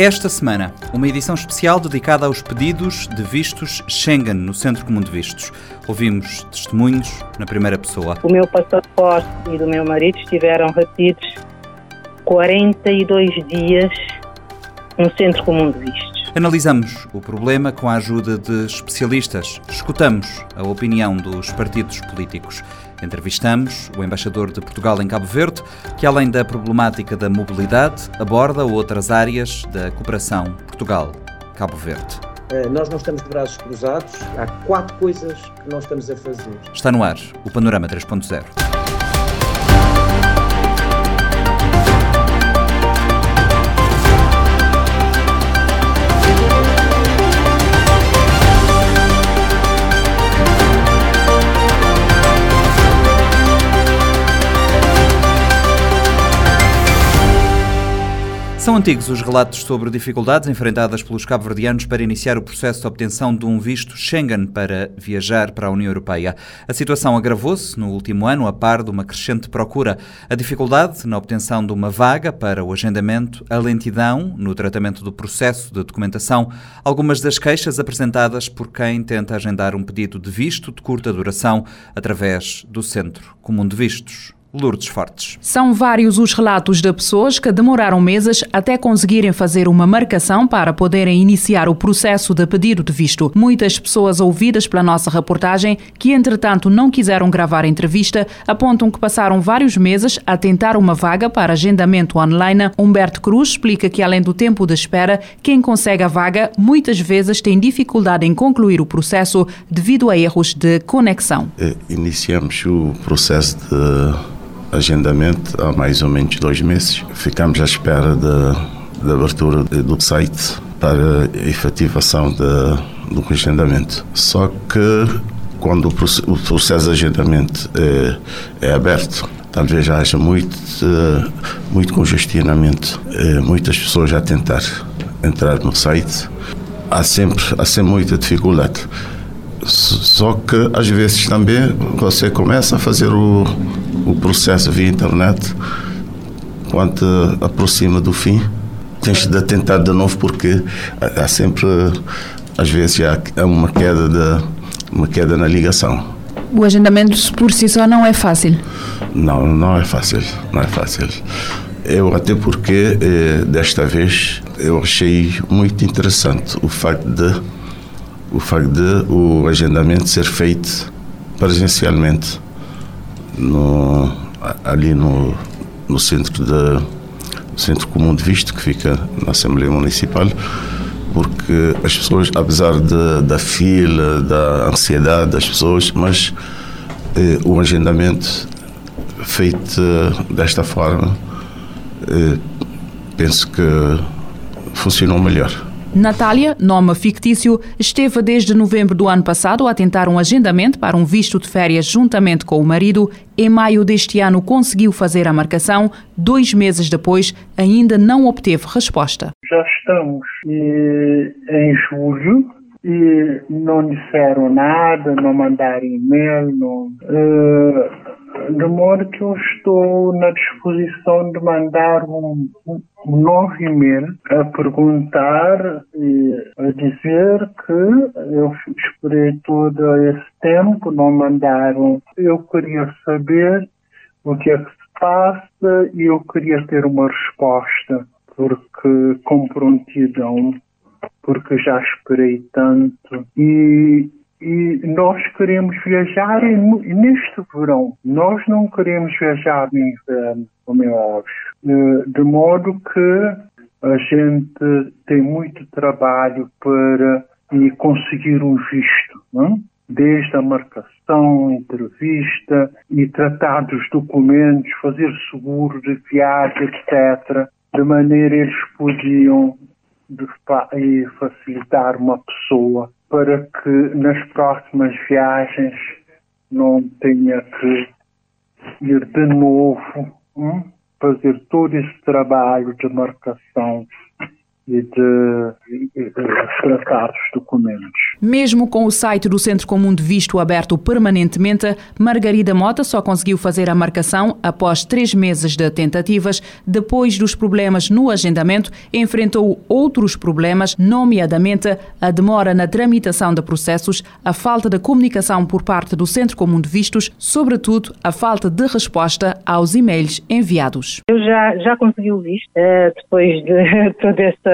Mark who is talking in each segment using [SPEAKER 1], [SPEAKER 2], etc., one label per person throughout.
[SPEAKER 1] Esta semana, uma edição especial dedicada aos pedidos de vistos Schengen no Centro Comum de Vistos. Ouvimos testemunhos na primeira pessoa.
[SPEAKER 2] O meu passaporte e do meu marido estiveram retidos 42 dias no Centro Comum de Vistos.
[SPEAKER 1] Analisamos o problema com a ajuda de especialistas. Escutamos a opinião dos partidos políticos. Entrevistamos o embaixador de Portugal em Cabo Verde, que além da problemática da mobilidade, aborda outras áreas da cooperação Portugal-Cabo Verde.
[SPEAKER 3] Eh, nós não estamos de braços cruzados, há quatro coisas que nós estamos a fazer.
[SPEAKER 1] Está no ar o Panorama 3.0. São antigos os relatos sobre dificuldades enfrentadas pelos cabo-verdianos para iniciar o processo de obtenção de um visto Schengen para viajar para a União Europeia. A situação agravou-se no último ano a par de uma crescente procura. A dificuldade na obtenção de uma vaga para o agendamento, a lentidão no tratamento do processo de documentação, algumas das queixas apresentadas por quem tenta agendar um pedido de visto de curta duração através do Centro Comum de Vistos. Lourdes Fortes.
[SPEAKER 4] São vários os relatos de pessoas que demoraram meses até conseguirem fazer uma marcação para poderem iniciar o processo de pedido de visto. Muitas pessoas ouvidas pela nossa reportagem, que entretanto não quiseram gravar a entrevista, apontam que passaram vários meses a tentar uma vaga para agendamento online. Humberto Cruz explica que além do tempo de espera, quem consegue a vaga muitas vezes tem dificuldade em concluir o processo devido a erros de conexão.
[SPEAKER 5] Eh, iniciamos o processo de agendamento há mais ou menos dois meses. Ficamos à espera da abertura do site para efetivação de, do agendamento. Só que quando o processo de agendamento é, é aberto, talvez haja muito, muito congestionamento, é, muitas pessoas a tentar entrar no site. Há sempre, há sempre muita dificuldade. Só que às vezes também você começa a fazer o, o processo via internet, quando aproxima do fim, tens de tentar de novo porque há sempre, às vezes, há uma queda, de, uma queda na ligação.
[SPEAKER 4] O agendamento por si só não é fácil?
[SPEAKER 5] Não, não é fácil, não é fácil. Eu até porque eh, desta vez eu achei muito interessante o facto de o facto de o agendamento ser feito presencialmente no, ali no, no centro de centro comum de visto que fica na Assembleia Municipal porque as pessoas apesar de, da fila da ansiedade das pessoas mas eh, o agendamento feito desta forma eh, penso que funcionou melhor
[SPEAKER 4] Natália, nome fictício, esteve desde novembro do ano passado a tentar um agendamento para um visto de férias juntamente com o marido. Em maio deste ano conseguiu fazer a marcação. Dois meses depois, ainda não obteve resposta.
[SPEAKER 6] Já estamos eh, em julho e não disseram nada, não mandaram e-mail, não. Uh, de modo que eu estou na disposição de mandar um, um novo e-mail a perguntar e a dizer que eu esperei todo esse tempo, não mandaram. Eu queria saber o que é que se passa e eu queria ter uma resposta, porque com prontidão, porque já esperei tanto. E e nós queremos viajar neste verão. Nós não queremos viajar no inverno, como é óbvio. Eh, de modo que a gente tem muito trabalho para conseguir um visto, não? desde a marcação, entrevista e tratar dos documentos, fazer seguro de viagem, etc. De maneira eles podiam facilitar uma pessoa para que nas próximas viagens não tenha que ir de novo hum, fazer todo esse trabalho de marcação e de, de tratar os documentos.
[SPEAKER 4] Mesmo com o site do Centro Comum de Visto aberto permanentemente, Margarida Mota só conseguiu fazer a marcação após três meses de tentativas. Depois dos problemas no agendamento, enfrentou outros problemas, nomeadamente a demora na tramitação de processos, a falta de comunicação por parte do Centro Comum de Vistos, sobretudo a falta de resposta aos e-mails enviados.
[SPEAKER 2] Eu já, já consegui o visto, eh, depois de toda essa,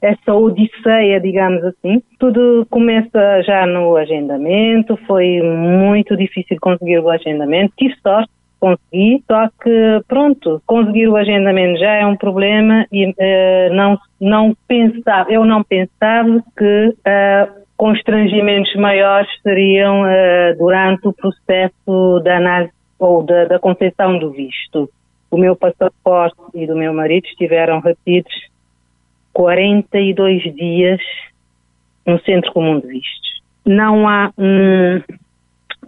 [SPEAKER 2] essa odisseia, digamos assim. Tudo começa já no agendamento, foi muito difícil conseguir o agendamento, tive sorte, consegui, só que pronto, conseguir o agendamento já é um problema e uh, não, não pensava, eu não pensava que uh, constrangimentos maiores seriam uh, durante o processo da análise ou da, da concessão do visto. O meu passaporte e do meu marido estiveram retidos 42 dias no Centro Comum de Vistos. Não há um,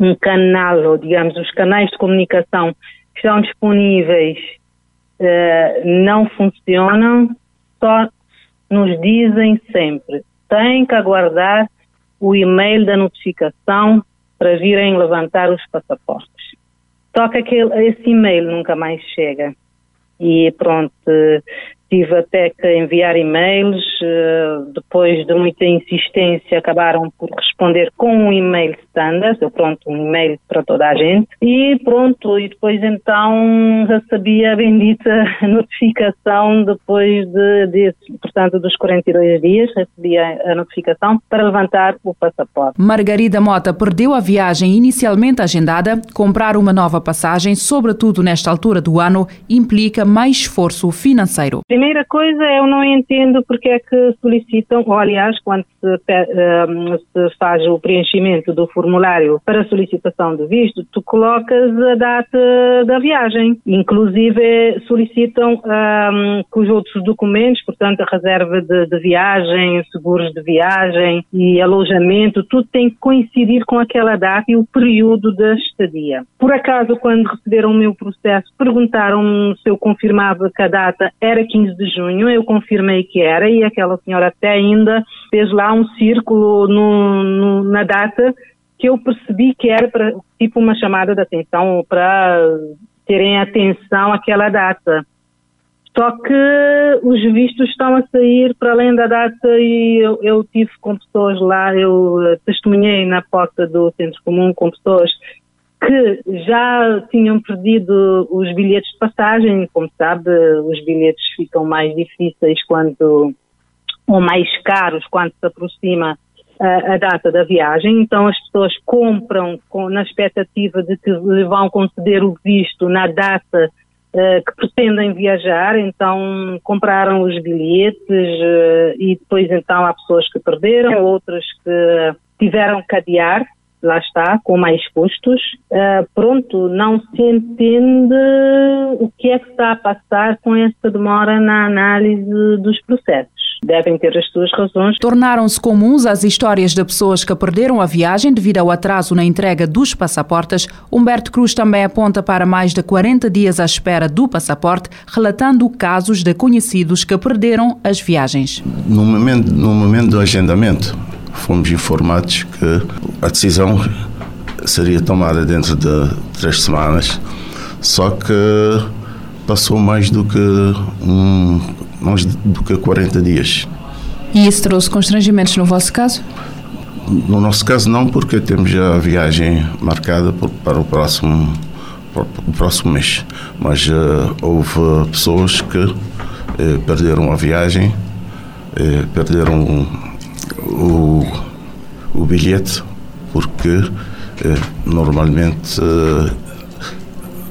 [SPEAKER 2] um canal, ou digamos, os canais de comunicação que estão disponíveis uh, não funcionam, só nos dizem sempre, tem que aguardar o e-mail da notificação para virem levantar os passaportes. Só que aquele, esse e-mail nunca mais chega. E pronto, tive até que enviar e-mails, eh, depois de muita insistência acabaram por responder com um e-mail standard, pronto, um e-mail para toda a gente, e pronto, e depois então recebi a bendita notificação depois de, de portanto, dos 42 dias, recebi a, a notificação para levantar o passaporte.
[SPEAKER 4] Margarida Mota perdeu a viagem inicialmente agendada, comprar uma nova passagem, sobretudo nesta altura do ano, implica mais esforço financeiro
[SPEAKER 2] primeira coisa eu não entendo porque é que solicitam, ou aliás, quando se, um, se, faz o preenchimento do formulário para solicitação de visto, tu colocas a data da viagem. Inclusive solicitam um, que os outros documentos, portanto a reserva de, de viagem, seguros de viagem e alojamento, tudo tem que coincidir com aquela data e o período da estadia. Por acaso, quando receberam o meu processo, perguntaram-me se eu confirmava que a data era 15 15 de junho, eu confirmei que era e aquela senhora até ainda fez lá um círculo no, no, na data que eu percebi que era para, tipo uma chamada de atenção para terem atenção àquela data. Só que os vistos estão a sair para além da data e eu, eu tive com pessoas lá, eu testemunhei na porta do Centro Comum com pessoas que já tinham perdido os bilhetes de passagem. Como sabe, os bilhetes ficam mais difíceis quando, ou mais caros quando se aproxima a, a data da viagem. Então as pessoas compram com, na expectativa de que lhe vão conceder o visto na data uh, que pretendem viajar. Então compraram os bilhetes uh, e depois então há pessoas que perderam, outras que tiveram que adiar lá está, com mais custos. Uh, pronto, não se entende o que é que está a passar com esta demora na análise dos processos. Devem ter as suas razões.
[SPEAKER 4] Tornaram-se comuns as histórias de pessoas que perderam a viagem devido ao atraso na entrega dos passaportes. Humberto Cruz também aponta para mais de 40 dias à espera do passaporte, relatando casos de conhecidos que perderam as viagens.
[SPEAKER 5] No momento, no momento do agendamento, fomos informados que a decisão seria tomada dentro de três semanas, só que passou mais do que um, mais do que 40 dias.
[SPEAKER 4] E isso trouxe constrangimentos no vosso caso?
[SPEAKER 5] No nosso caso não, porque temos já a viagem marcada para o próximo para o próximo mês, mas uh, houve pessoas que uh, perderam a viagem, uh, perderam o, o bilhete, porque eh, normalmente eh,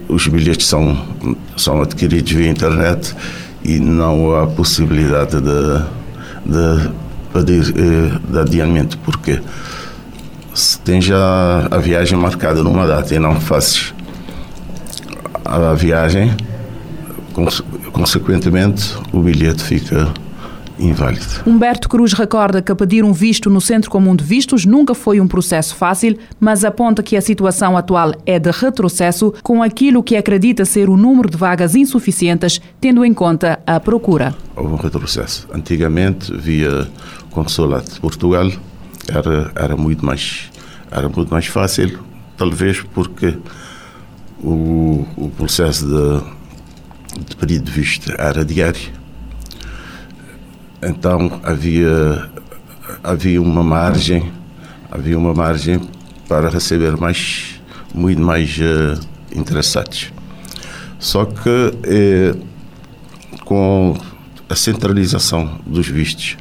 [SPEAKER 5] os bilhetes são, são adquiridos via internet e não há possibilidade de, de pedir eh, de adiamento, porque se tem já a viagem marcada numa data e não fazes a viagem, consequentemente o bilhete fica inválido.
[SPEAKER 4] Humberto Cruz recorda que pedir um visto no Centro Comum de Vistos nunca foi um processo fácil, mas aponta que a situação atual é de retrocesso com aquilo que acredita ser o número de vagas insuficientes, tendo em conta a procura.
[SPEAKER 5] Houve um retrocesso. Antigamente, via consulado de Portugal, era, era, muito mais, era muito mais fácil, talvez porque o, o processo de, de pedido de visto era diário então havia havia uma margem havia uma margem para receber mais muito mais uh, interessados. Só que eh, com a centralização dos vistos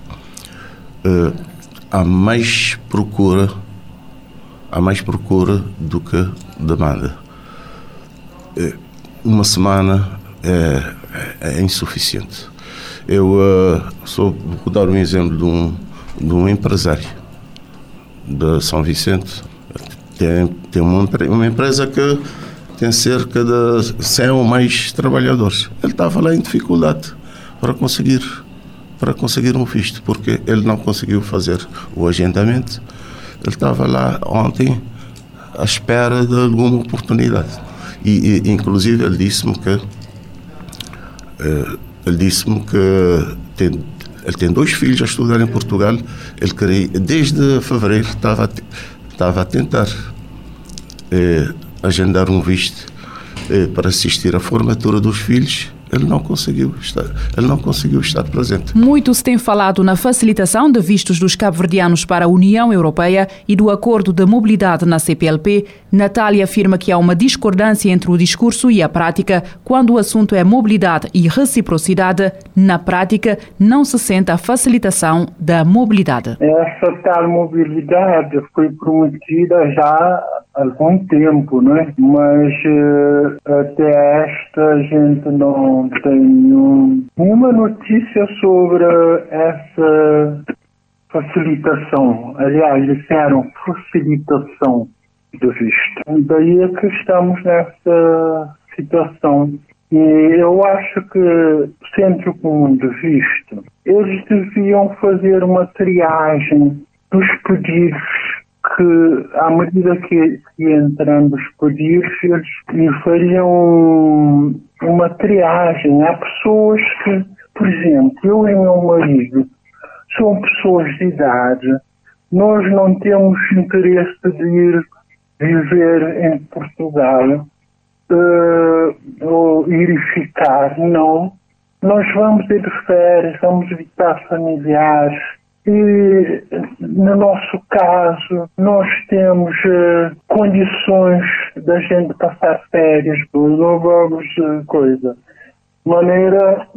[SPEAKER 5] eh, há mais procura há mais procura do que demanda. Eh, uma semana é, é insuficiente eu uh, sou, vou dar um exemplo de um, de um empresário de São Vicente. Tem, tem uma, uma empresa que tem cerca de 100 ou mais trabalhadores. Ele estava lá em dificuldade para conseguir para conseguir um visto, porque ele não conseguiu fazer o agendamento. Ele estava lá ontem à espera de alguma oportunidade. E, e inclusive, ele disse-me que uh, ele disse-me que tem, ele tem dois filhos a estudar em Portugal. Ele queria, desde fevereiro estava, estava a tentar eh, agendar um visto eh, para assistir à formatura dos filhos ele não conseguiu estar, ele não conseguiu estar presente.
[SPEAKER 4] Muito se tem falado na facilitação de vistos dos cabo-verdianos para a União Europeia e do acordo de mobilidade na CPLP. Natália afirma que há uma discordância entre o discurso e a prática quando o assunto é mobilidade e reciprocidade. Na prática, não se sente a facilitação da mobilidade.
[SPEAKER 6] Essa tal mobilidade foi prometida já algum tempo, né? Mas uh, até esta a gente não tem nenhuma notícia sobre essa facilitação. Aliás, disseram facilitação do visto. Daí é que estamos nessa situação. E eu acho que o Centro Comum de Visto, eles deviam fazer uma triagem dos pedidos que, à medida que, que entrando os pedidos, eles fariam uma triagem. Há pessoas que, por exemplo, eu e meu marido são pessoas de idade, nós não temos interesse de ir viver em Portugal uh, ou ir ficar, não. Nós vamos ir de férias, vamos visitar familiares, e, no nosso caso, nós temos uh, condições da gente passar férias, não vamos uh, coisa. De maneira,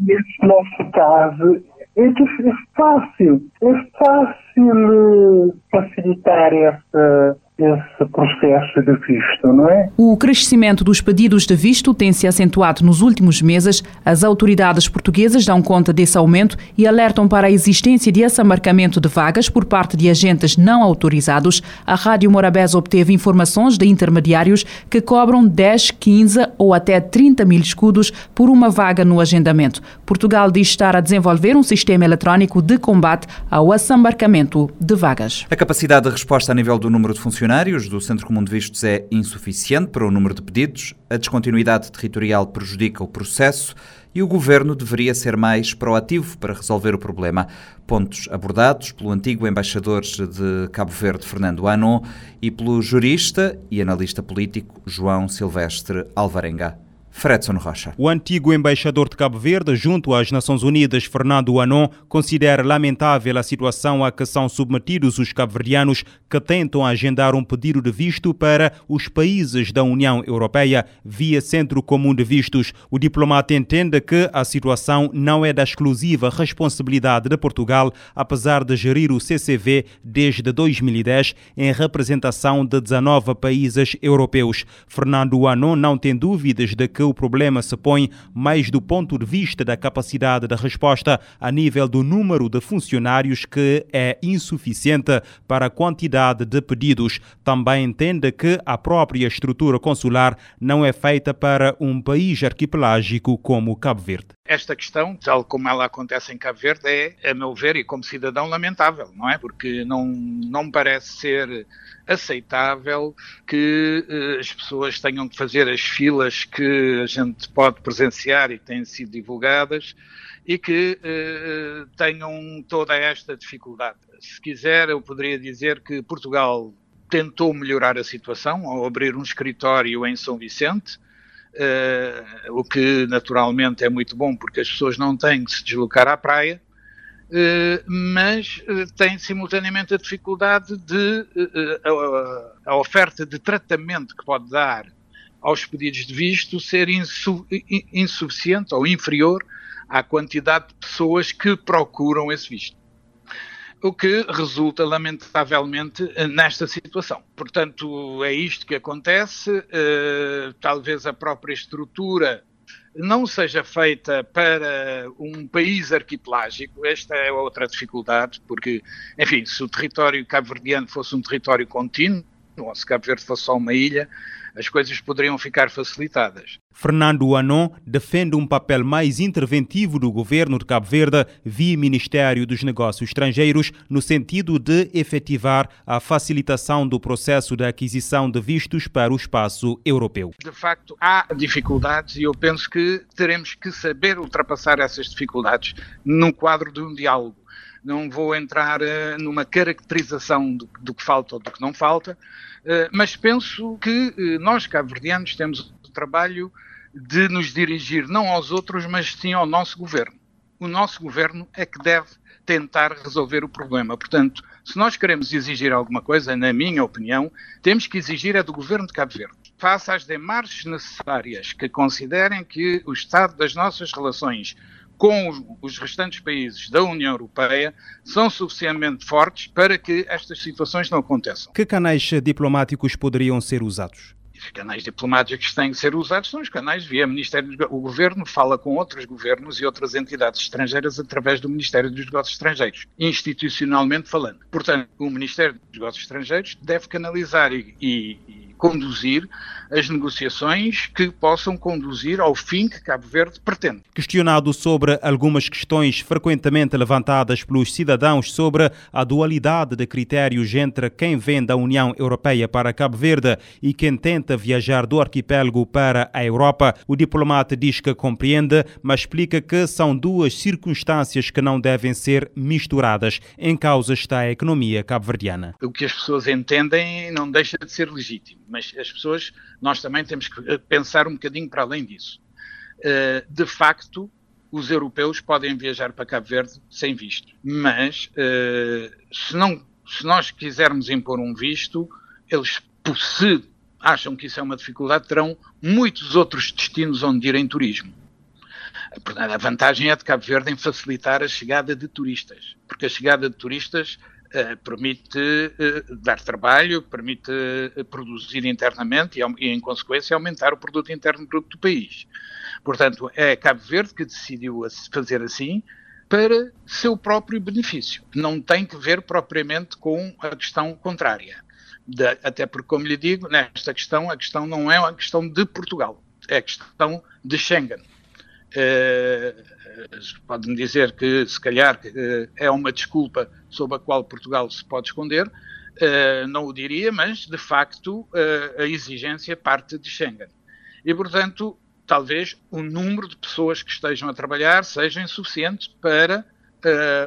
[SPEAKER 6] nesse nosso caso, é, é fácil, é fácil facilitar essa esse processo de visto, não é?
[SPEAKER 4] O crescimento dos pedidos de visto tem se acentuado nos últimos meses. As autoridades portuguesas dão conta desse aumento e alertam para a existência de assambarcamento de vagas por parte de agentes não autorizados. A Rádio Morabés obteve informações de intermediários que cobram 10, 15 ou até 30 mil escudos por uma vaga no agendamento. Portugal diz estar a desenvolver um sistema eletrónico de combate ao assambarcamento de vagas.
[SPEAKER 1] A capacidade de resposta a nível do número de funcionários funcionários do Centro Comum de Vistos é insuficiente para o número de pedidos, a descontinuidade territorial prejudica o processo e o governo deveria ser mais proativo para resolver o problema. Pontos abordados pelo antigo embaixador de Cabo Verde, Fernando Anon, e pelo jurista e analista político João Silvestre Alvarenga. Fredson Rocha.
[SPEAKER 7] O antigo embaixador de Cabo Verde, junto às Nações Unidas, Fernando Anon, considera lamentável a situação a que são submetidos os cabo-verdianos que tentam agendar um pedido de visto para os países da União Europeia via Centro Comum de Vistos. O diplomata entende que a situação não é da exclusiva responsabilidade de Portugal, apesar de gerir o CCV desde 2010 em representação de 19 países europeus. Fernando Anon não tem dúvidas de que o problema se põe mais do ponto de vista da capacidade de resposta a nível do número de funcionários que é insuficiente para a quantidade de pedidos. Também entende que a própria estrutura consular não é feita para um país arquipelágico como Cabo Verde.
[SPEAKER 8] Esta questão, tal como ela acontece em Cabo Verde, é, a meu ver, e como cidadão, lamentável, não é? Porque não, não parece ser aceitável que uh, as pessoas tenham que fazer as filas que a gente pode presenciar e têm sido divulgadas e que uh, tenham toda esta dificuldade. Se quiser, eu poderia dizer que Portugal tentou melhorar a situação ao abrir um escritório em São Vicente, uh, o que naturalmente é muito bom porque as pessoas não têm que se deslocar à praia, mas uh, têm simultaneamente a dificuldade de a, a, oferta de tratamento que pode dar aos pedidos de visto ser insu, insuficiente ou inferior à quantidade de pessoas que procuram esse visto o que resulta, lamentavelmente, nesta situação. Portanto, é isto que acontece. Talvez a própria estrutura não seja feita para um país arquipelágico. Esta é outra dificuldade, porque, enfim, se o território cabo-verdiano fosse um território contínuo, se Cabo Verde fosse só uma ilha, as coisas poderiam ficar facilitadas.
[SPEAKER 7] Fernando Anon defende um papel mais interventivo do governo de Cabo Verde via Ministério dos Negócios Estrangeiros no sentido de efetivar a facilitação do processo de aquisição de vistos para o espaço europeu.
[SPEAKER 8] De facto, há dificuldades e eu penso que teremos que saber ultrapassar essas dificuldades num quadro de um diálogo não vou entrar uh, numa caracterização do, do, que falta ou do que não falta, uh, mas penso que uh, nós, cabo-verdianos, temos o trabalho de nos dirigir não aos outros, mas sim ao nosso governo. O nosso governo é que deve tentar resolver o problema. Portanto, se nós queremos exigir alguma coisa, na minha opinião, temos que exigir é do governo de Cabo Verde. Faça as demarches necessárias que considerem que o estado das nossas relações com os restantes países da União Europeia são suficientemente fortes para que estas situações não aconteçam.
[SPEAKER 7] Que canais diplomáticos poderiam ser usados?
[SPEAKER 8] Os canais diplomáticos que têm que ser usados são os canais via Ministério dos O Governo fala com outros governos e outras entidades estrangeiras através do Ministério dos Negócios Estrangeiros, institucionalmente falando. Portanto, o Ministério dos Negócios Estrangeiros deve canalizar e, e conduzir as negociações que possam conduzir ao fim que Cabo Verde pretende.
[SPEAKER 7] Questionado sobre algumas questões frequentemente levantadas pelos cidadãos sobre a dualidade de critérios entre quem vem da União Europeia para Cabo Verde e quem tenta viajar do arquipélago para a Europa, o diplomata diz que compreende, mas explica que são duas circunstâncias que não devem ser misturadas. Em causa está a economia cabo-verdiana.
[SPEAKER 8] O que as pessoas entendem não deixa de ser legítimo mas as pessoas, nós também temos que eh, pensar um bocadinho para além disso. Uh, de facto, os europeus podem viajar para Cabo Verde sem visto, mas uh, se, não, se nós quisermos impor um visto, eles, se acham que isso é uma dificuldade, terão muitos outros destinos onde ir em turismo. A vantagem é de Cabo Verde em facilitar a chegada de turistas, porque a chegada de turistas eh, permite uh, dar trabalho, permite uh, produzir internamente e, e, em consequência, aumentar o produto interno bruto do país. Portanto, é Cabo Verde que decidiu fazer assim para seu próprio benefício. Não tem que ver propriamente com a questão contrária. De, até porque, como lhe digo, nesta questão, a questão não é uma questão de Portugal, é a questão de Schengen. Uh, pode-me dizer que, se calhar, eh, é uma desculpa sob a qual Portugal se pode esconder. Eh, não o diria, mas, de facto, eh, a exigência parte de Schengen. E, portanto, talvez o número de pessoas que estejam a trabalhar seja insuficiente para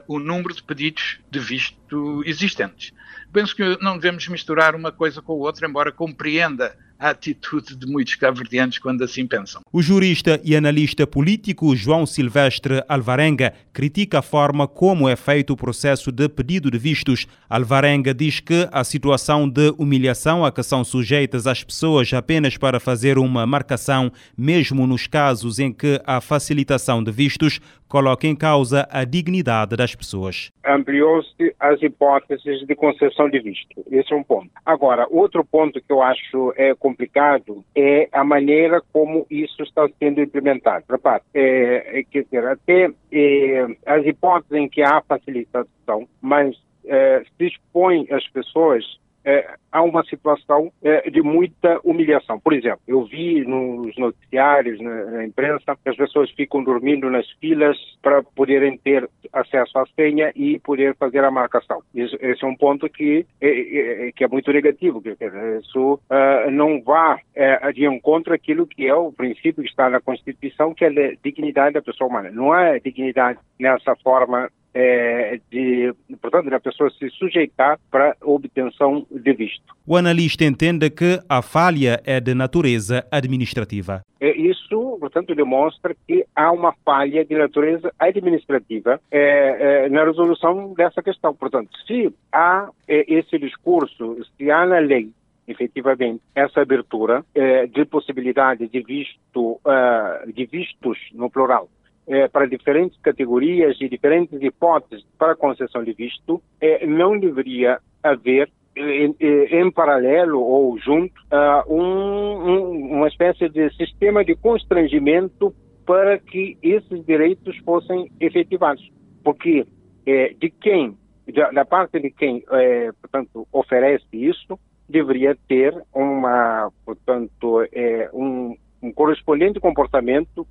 [SPEAKER 8] o número de pedidos de visto existentes. Penso que não devemos misturar uma coisa com a outra, embora compreenda a atitude de muitos cabo-verdianos quando assim pensam.
[SPEAKER 7] O jurista e analista político João Silvestre Alvarenga critica a forma como é feito o processo de pedido de vistos. Alvarenga diz que a situação de humilhação a que são sujeitas as pessoas apenas para fazer uma marcação, mesmo nos casos em que a facilitação de vistos coloca em causa a dignidade das pessoas.
[SPEAKER 9] Ampliou-se as hipóteses de concessão de visto. Esse é um ponto. Agora, outro ponto que eu acho é complicado é a maneira como isso está sendo implementado. Repare, é, é, quer dizer, até é, as hipóteses em que há facilitação, mas é, se expõe as pessoas é, há uma situação é, de muita humilhação. Por exemplo, eu vi nos noticiários, na, na, imprensa, que as pessoas ficam dormindo nas filas para poderem ter acesso à senha e poder fazer a marcação. Isso, esse é um ponto que é, é que é muito negativo. Que, isso uh, não vá é, de encontro àquilo que é o princípio que está na Constituição, que é a dignidade da pessoa humana. Não é dignidade nessa forma é, de, portanto, da pessoa se sujeitar para obtenção de visto.
[SPEAKER 7] O analista entende que a falha é de natureza administrativa.
[SPEAKER 9] É, isso, portanto, demonstra que há uma falha de natureza administrativa é, é, na resolução dessa questão. Portanto, se há é, esse discurso, se há na lei efetivamente essa abertura eh, de possibilidade de visto uh, de vistos no plural é, para diferentes categorias e diferentes hipóteses para concessão de visto, é, não deveria haver em, em, paralelo ou junto uh, um, um, uma espécie de sistema de constrangimento para que esses direitos fossem efetivados. Porque é, de quem, da, da, parte de quem, é, portanto, oferece isso, deveria ter uma, portanto, é, um, um correspondente comportamento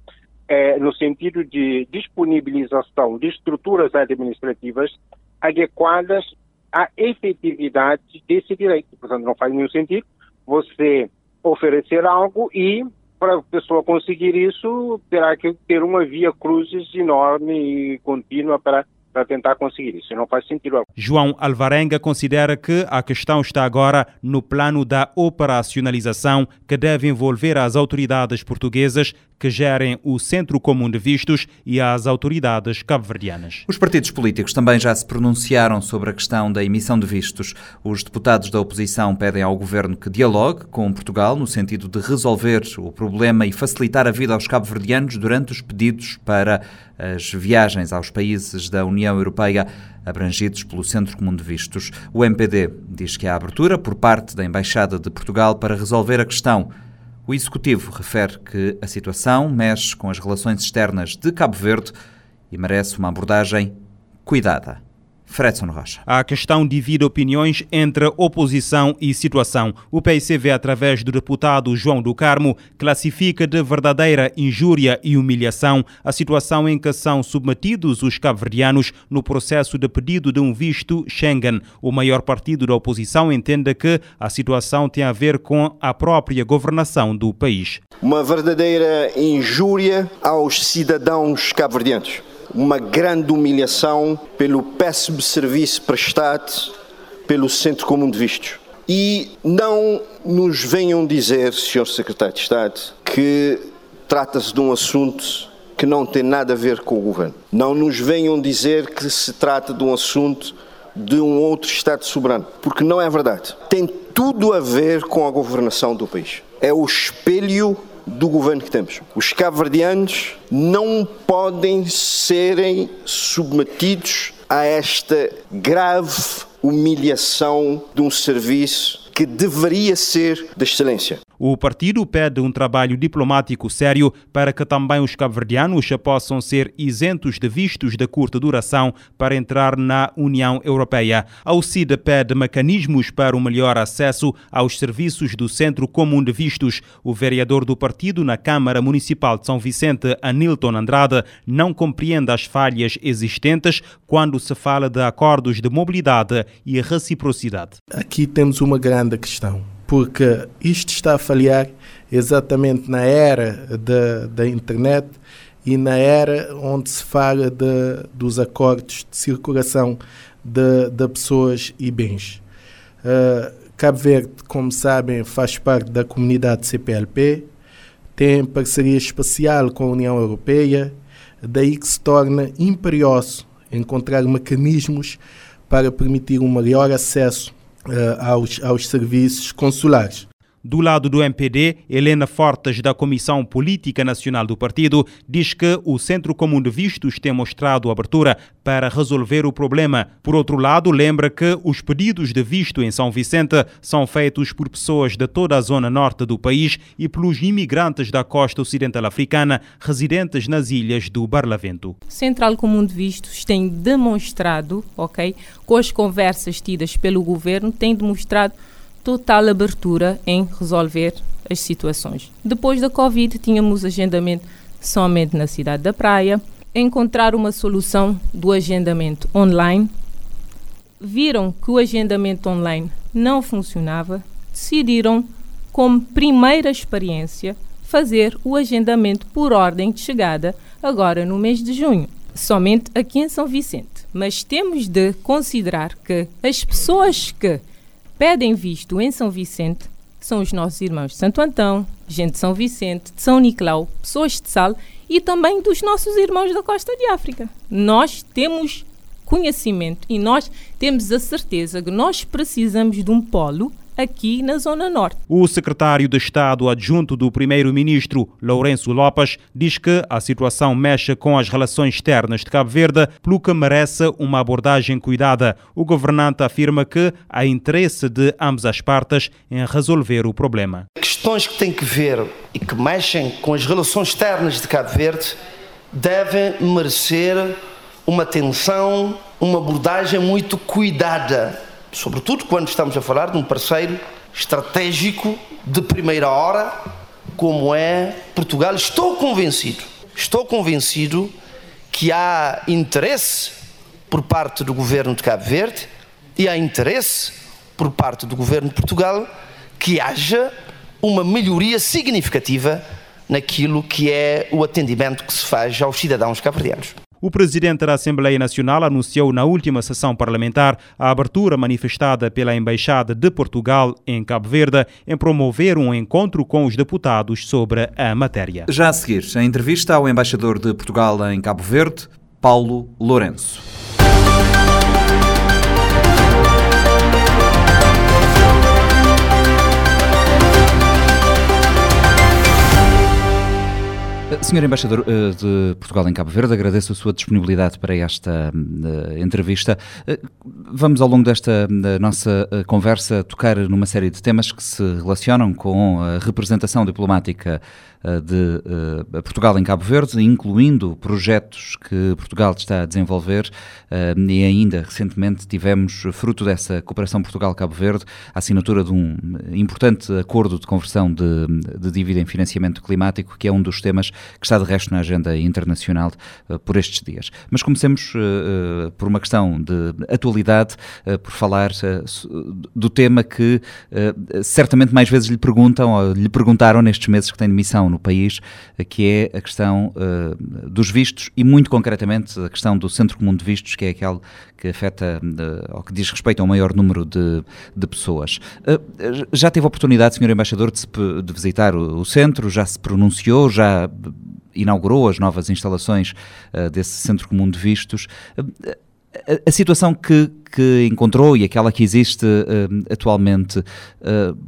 [SPEAKER 9] é, no sentido de disponibilização de estruturas administrativas adequadas à efetividade desse direito. Portanto, não faz nenhum sentido você oferecer algo e para a pessoa conseguir isso terá que ter uma via cruzes enorme e contínua para para tentar conseguir isso. Não faz sentido.
[SPEAKER 7] João Alvarenga considera que a questão está agora no plano da operacionalização que deve envolver as autoridades portuguesas que gerem o Centro Comum de Vistos e as autoridades cabo-verdianas.
[SPEAKER 1] Os partidos políticos também já se pronunciaram sobre a questão da emissão de vistos. Os deputados da oposição pedem ao governo que dialogue com Portugal no sentido de resolver o problema e facilitar a vida aos cabo-verdianos durante os pedidos para as viagens aos países da União Europeia abrangidos pelo Centro Comum de Vistos. O MPD diz que há abertura por parte da Embaixada de Portugal para resolver a questão. O Executivo refere que a situação mexe com as relações externas de Cabo Verde e merece uma abordagem cuidada. Fredson Rocha.
[SPEAKER 7] A questão divide opiniões entre oposição e situação. O PICV, através do deputado João do Carmo, classifica de verdadeira injúria e humilhação a situação em que são submetidos os cabo-verdianos no processo de pedido de um visto Schengen. O maior partido da oposição entende que a situação tem a ver com a própria governação do país.
[SPEAKER 10] Uma verdadeira injúria aos cidadãos cabo-verdianos uma grande humilhação pelo péssimo serviço prestado pelo Centro Comum de Vistos. E não nos venham dizer, Sr. Secretário de Estado, que trata-se de um assunto que não tem nada a ver com o governo. Não nos venham dizer que se trata de um assunto de um outro Estado soberano, porque não é verdade. Tem tudo a ver com a governação do país. É o espelho do governo que temos. Os cabo-verdianos não podem serem submetidos a esta grave humilhação de um serviço que deveria ser de excelência.
[SPEAKER 7] O partido pede um trabalho diplomático sério para que também os cabo-verdianos possam ser isentos de vistos de curta duração para entrar na União Europeia. A UCID pede mecanismos para o melhor acesso aos serviços do Centro Comum de Vistos. O vereador do partido na Câmara Municipal de São Vicente, Anilton Andrade, não compreende as falhas existentes quando se fala de acordos de mobilidade e reciprocidade.
[SPEAKER 11] Aqui temos uma grande questão porque isto está a falhar exatamente na era da, da internet e na era onde se fala de, dos acordos de circulação de, de pessoas e bens. Uh, Cabo Verde, como sabem, faz parte da comunidade CPLP, tem parceria especial com a União Europeia, daí que se torna imperioso encontrar mecanismos para permitir um maior acesso aos, aos serviços consulares.
[SPEAKER 7] Do lado do MPD, Helena Fortes, da Comissão Política Nacional do partido, diz que o Centro Comum de Vistos tem mostrado abertura para resolver o problema. Por outro lado, lembra que os pedidos de visto em São Vicente são feitos por pessoas de toda a zona norte do país e pelos imigrantes da costa ocidental africana residentes nas ilhas do Barlavento.
[SPEAKER 12] Central Comum de Vistos tem demonstrado, ok, com as conversas tidas pelo governo, tem demonstrado total abertura em resolver as situações. Depois da Covid, tínhamos agendamento somente na cidade da Praia. Encontrar uma solução do agendamento online. Viram que o agendamento online não funcionava, decidiram, como primeira experiência, fazer o agendamento por ordem de chegada agora no mês de junho, somente aqui em São Vicente. Mas temos de considerar que as pessoas que pedem visto em São Vicente são os nossos irmãos de Santo Antão, gente de São Vicente, de São Nicolau, pessoas de Sal e também dos nossos irmãos da costa de África. Nós temos conhecimento e nós temos a certeza que nós precisamos de um polo aqui na Zona Norte.
[SPEAKER 7] O secretário de Estado adjunto do primeiro-ministro, Lourenço Lopes, diz que a situação mexe com as relações externas de Cabo Verde, pelo que merece uma abordagem cuidada. O governante afirma que há interesse de ambas as partes em resolver o problema.
[SPEAKER 13] Questões que têm que ver e que mexem com as relações externas de Cabo Verde devem merecer uma atenção, uma abordagem muito cuidada sobretudo quando estamos a falar de um parceiro estratégico de primeira hora, como é Portugal. Estou convencido, estou convencido que há interesse por parte do governo de Cabo Verde e há interesse por parte do governo de Portugal que haja uma melhoria significativa naquilo que é o atendimento que se faz aos cidadãos cabo-verdianos.
[SPEAKER 7] O presidente da Assembleia Nacional anunciou na última sessão parlamentar a abertura manifestada pela Embaixada de Portugal em Cabo Verde em promover um encontro com os deputados sobre a matéria.
[SPEAKER 1] Já a seguir, a entrevista ao embaixador de Portugal em Cabo Verde, Paulo Lourenço. Senhor Embaixador eh, de Portugal em Cabo Verde, agradeço a sua disponibilidade para esta uh, entrevista. Uh, vamos, ao longo desta nossa conversa, tocar numa série de temas que se relacionam com a representação diplomática eh, de Portugal em Cabo Verde, incluindo projetos que Portugal está a desenvolver e ainda recentemente tivemos, fruto dessa cooperação Portugal-Cabo Verde, a assinatura de um importante acordo de conversão de, de, dívida em financiamento climático, que é um dos temas que está de resto na agenda internacional uh, por estes dias. Mas comecemos por uma questão de atualidade, por falar do tema que certamente mais vezes lhe perguntam, ou lhe perguntaram nestes meses que tem de missão no país, que é a questão dos vistos e, muito concretamente, a questão do Centro Comum de Vistos, que é aquele que afeta, ou que diz respeito ao maior número de, de pessoas. Uh, já teve a oportunidade, Sr. Embaixador, de, se, de visitar o, o, centro, já se pronunciou, já inaugurou as novas instalações desse Centro Comum de Vistos a, situação que, que, encontrou e aquela que existe uh, atualmente, uh,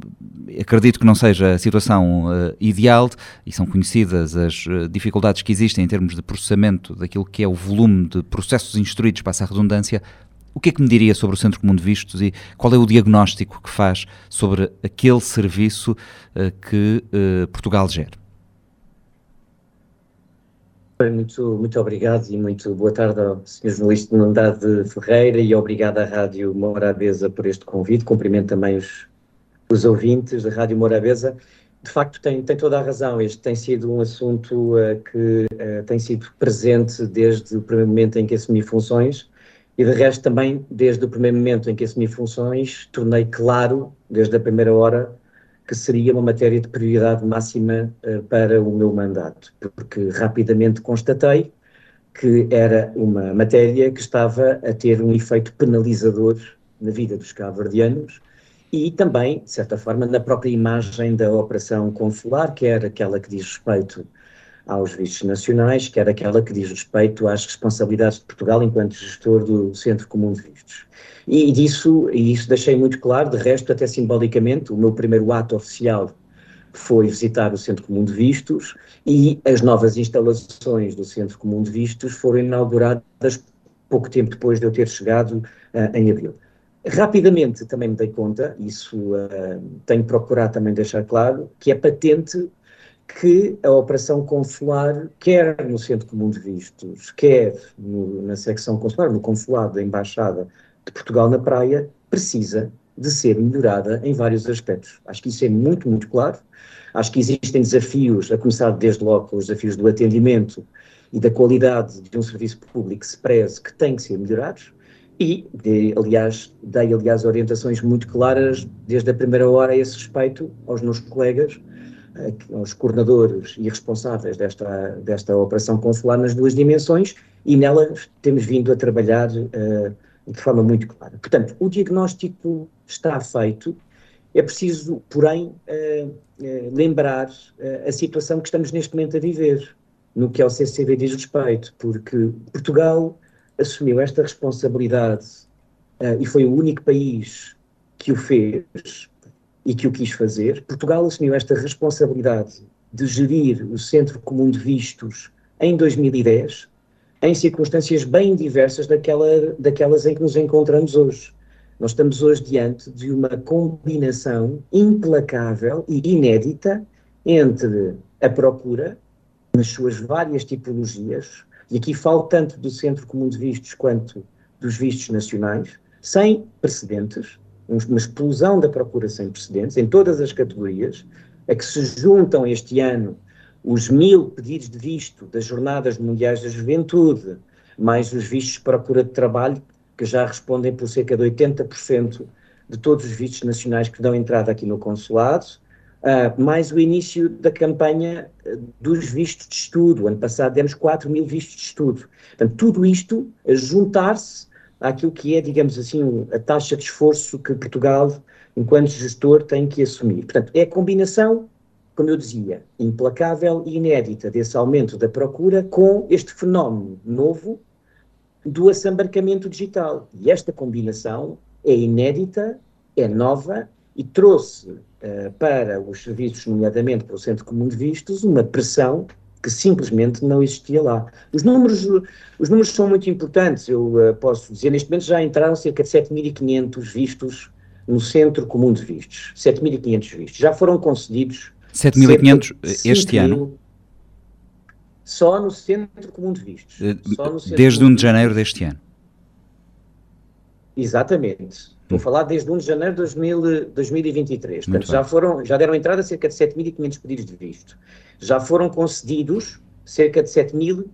[SPEAKER 1] acredito que não seja a situação uh, ideal e são conhecidas as dificuldades que existem em termos de processamento daquilo que é o volume de processos instruídos, passa a redundância. O que é que me diria sobre o Centro Comum de Vistos e qual é o diagnóstico que faz sobre aquele serviço que Portugal gera?
[SPEAKER 3] Muito, muito obrigado e muito boa tarde ao Sr. Jornalista Nandade Ferreira e obrigado à Rádio Morabeza por este convite. Cumprimento também os, os ouvintes da Rádio Morabeza. De facto, tem, tem toda a razão. Este tem sido um assunto uh, que uh, tem sido presente desde o primeiro momento em que assumi funções e, de resto, também desde o primeiro momento em que assumi funções, tornei claro, desde a primeira hora, que seria uma matéria de prioridade máxima uh, para o meu mandato, porque rapidamente constatei que era uma matéria que estava a ter um efeito penalizador na vida dos cabo-verdianos e também, de certa forma, na própria imagem da operação consular, que era aquela que diz respeito aos vistos nacionais, quer aquela que diz respeito às responsabilidades de Portugal enquanto gestor do Centro Comum de Vistos. E disso, e isso deixei muito claro, de resto, até simbolicamente, o meu primeiro ato oficial foi visitar o Centro Comum de Vistos e as novas instalações do Centro Comum de Vistos foram inauguradas pouco tempo depois de eu ter chegado uh, em abril. Rapidamente também me dei conta, isso uh, tenho procurado também deixar claro, que é patente que a operação consular, quer no Centro Comum de Vistos, quer no, na secção consular, no consulado da Embaixada de Portugal na Praia, precisa de ser melhorada em vários aspectos. Acho que isso é muito, muito claro. Acho que existem desafios, a começar desde logo os desafios do atendimento e da qualidade de um serviço público que se preze, que têm que ser melhorados. E, de, aliás, dei, aliás, orientações muito claras desde a primeira hora a esse respeito aos meus colegas, eh, aos coordenadores e responsáveis desta, desta operação consular nas duas dimensões, e nelas temos vindo a trabalhar uh, de forma muito clara. Portanto, o diagnóstico está feito, é preciso, porém, uh, uh, lembrar a situação que estamos neste momento a viver, no que ao CCV diz respeito, porque Portugal assumiu esta responsabilidade e foi o único país que o fez e que o quis fazer. Portugal assumiu esta responsabilidade de gerir o Centro Comum de Vistos em 2010, em circunstâncias bem diversas daquela, daquelas em que nos encontramos hoje. Nós estamos hoje diante de uma combinação implacável e inédita entre a procura, nas suas várias tipologias, e aqui falo tanto do Centro Comum de Vistos quanto dos vistos nacionais, sem precedentes, uma explosão da procura sem precedentes, em todas as categorias, a que se juntam este ano os mil pedidos de visto das Jornadas Mundiais da Juventude, mais os vistos de procura de trabalho, que já respondem por cerca de 80% de todos os vistos nacionais que dão entrada aqui no consulado, uh, mais o início da campanha ah, dos vistos de estudo. Ano passado demos 4 mil vistos de estudo. Portanto, tudo isto a juntar-se àquilo que é, digamos assim, a taxa de esforço que Portugal, enquanto gestor, tem que assumir. Portanto, é a combinação como eu dizia, implacável e inédita desse aumento da procura com este fenómeno novo do assambarcamento digital. E esta combinação é inédita, é nova e trouxe uh, para os serviços, nomeadamente para o Centro Comum de Vistos, uma pressão que simplesmente não existia lá. Os números, os números são muito importantes, eu uh, posso dizer, neste momento já entraram cerca de 7.500 vistos no Centro Comum de Vistos, 7.500 vistos. Já foram concedidos
[SPEAKER 1] 7.500 este ano?
[SPEAKER 3] Só no Centro Comum de Vistos. Eh,
[SPEAKER 1] desde 1 de janeiro deste ano?
[SPEAKER 3] Exatamente. Estou a falar desde 1 de janeiro de 2000, 2023. Portanto, já, foram, já deram entrada cerca de 7.500 pedidos de visto. Já foram concedidos cerca de 7 mil,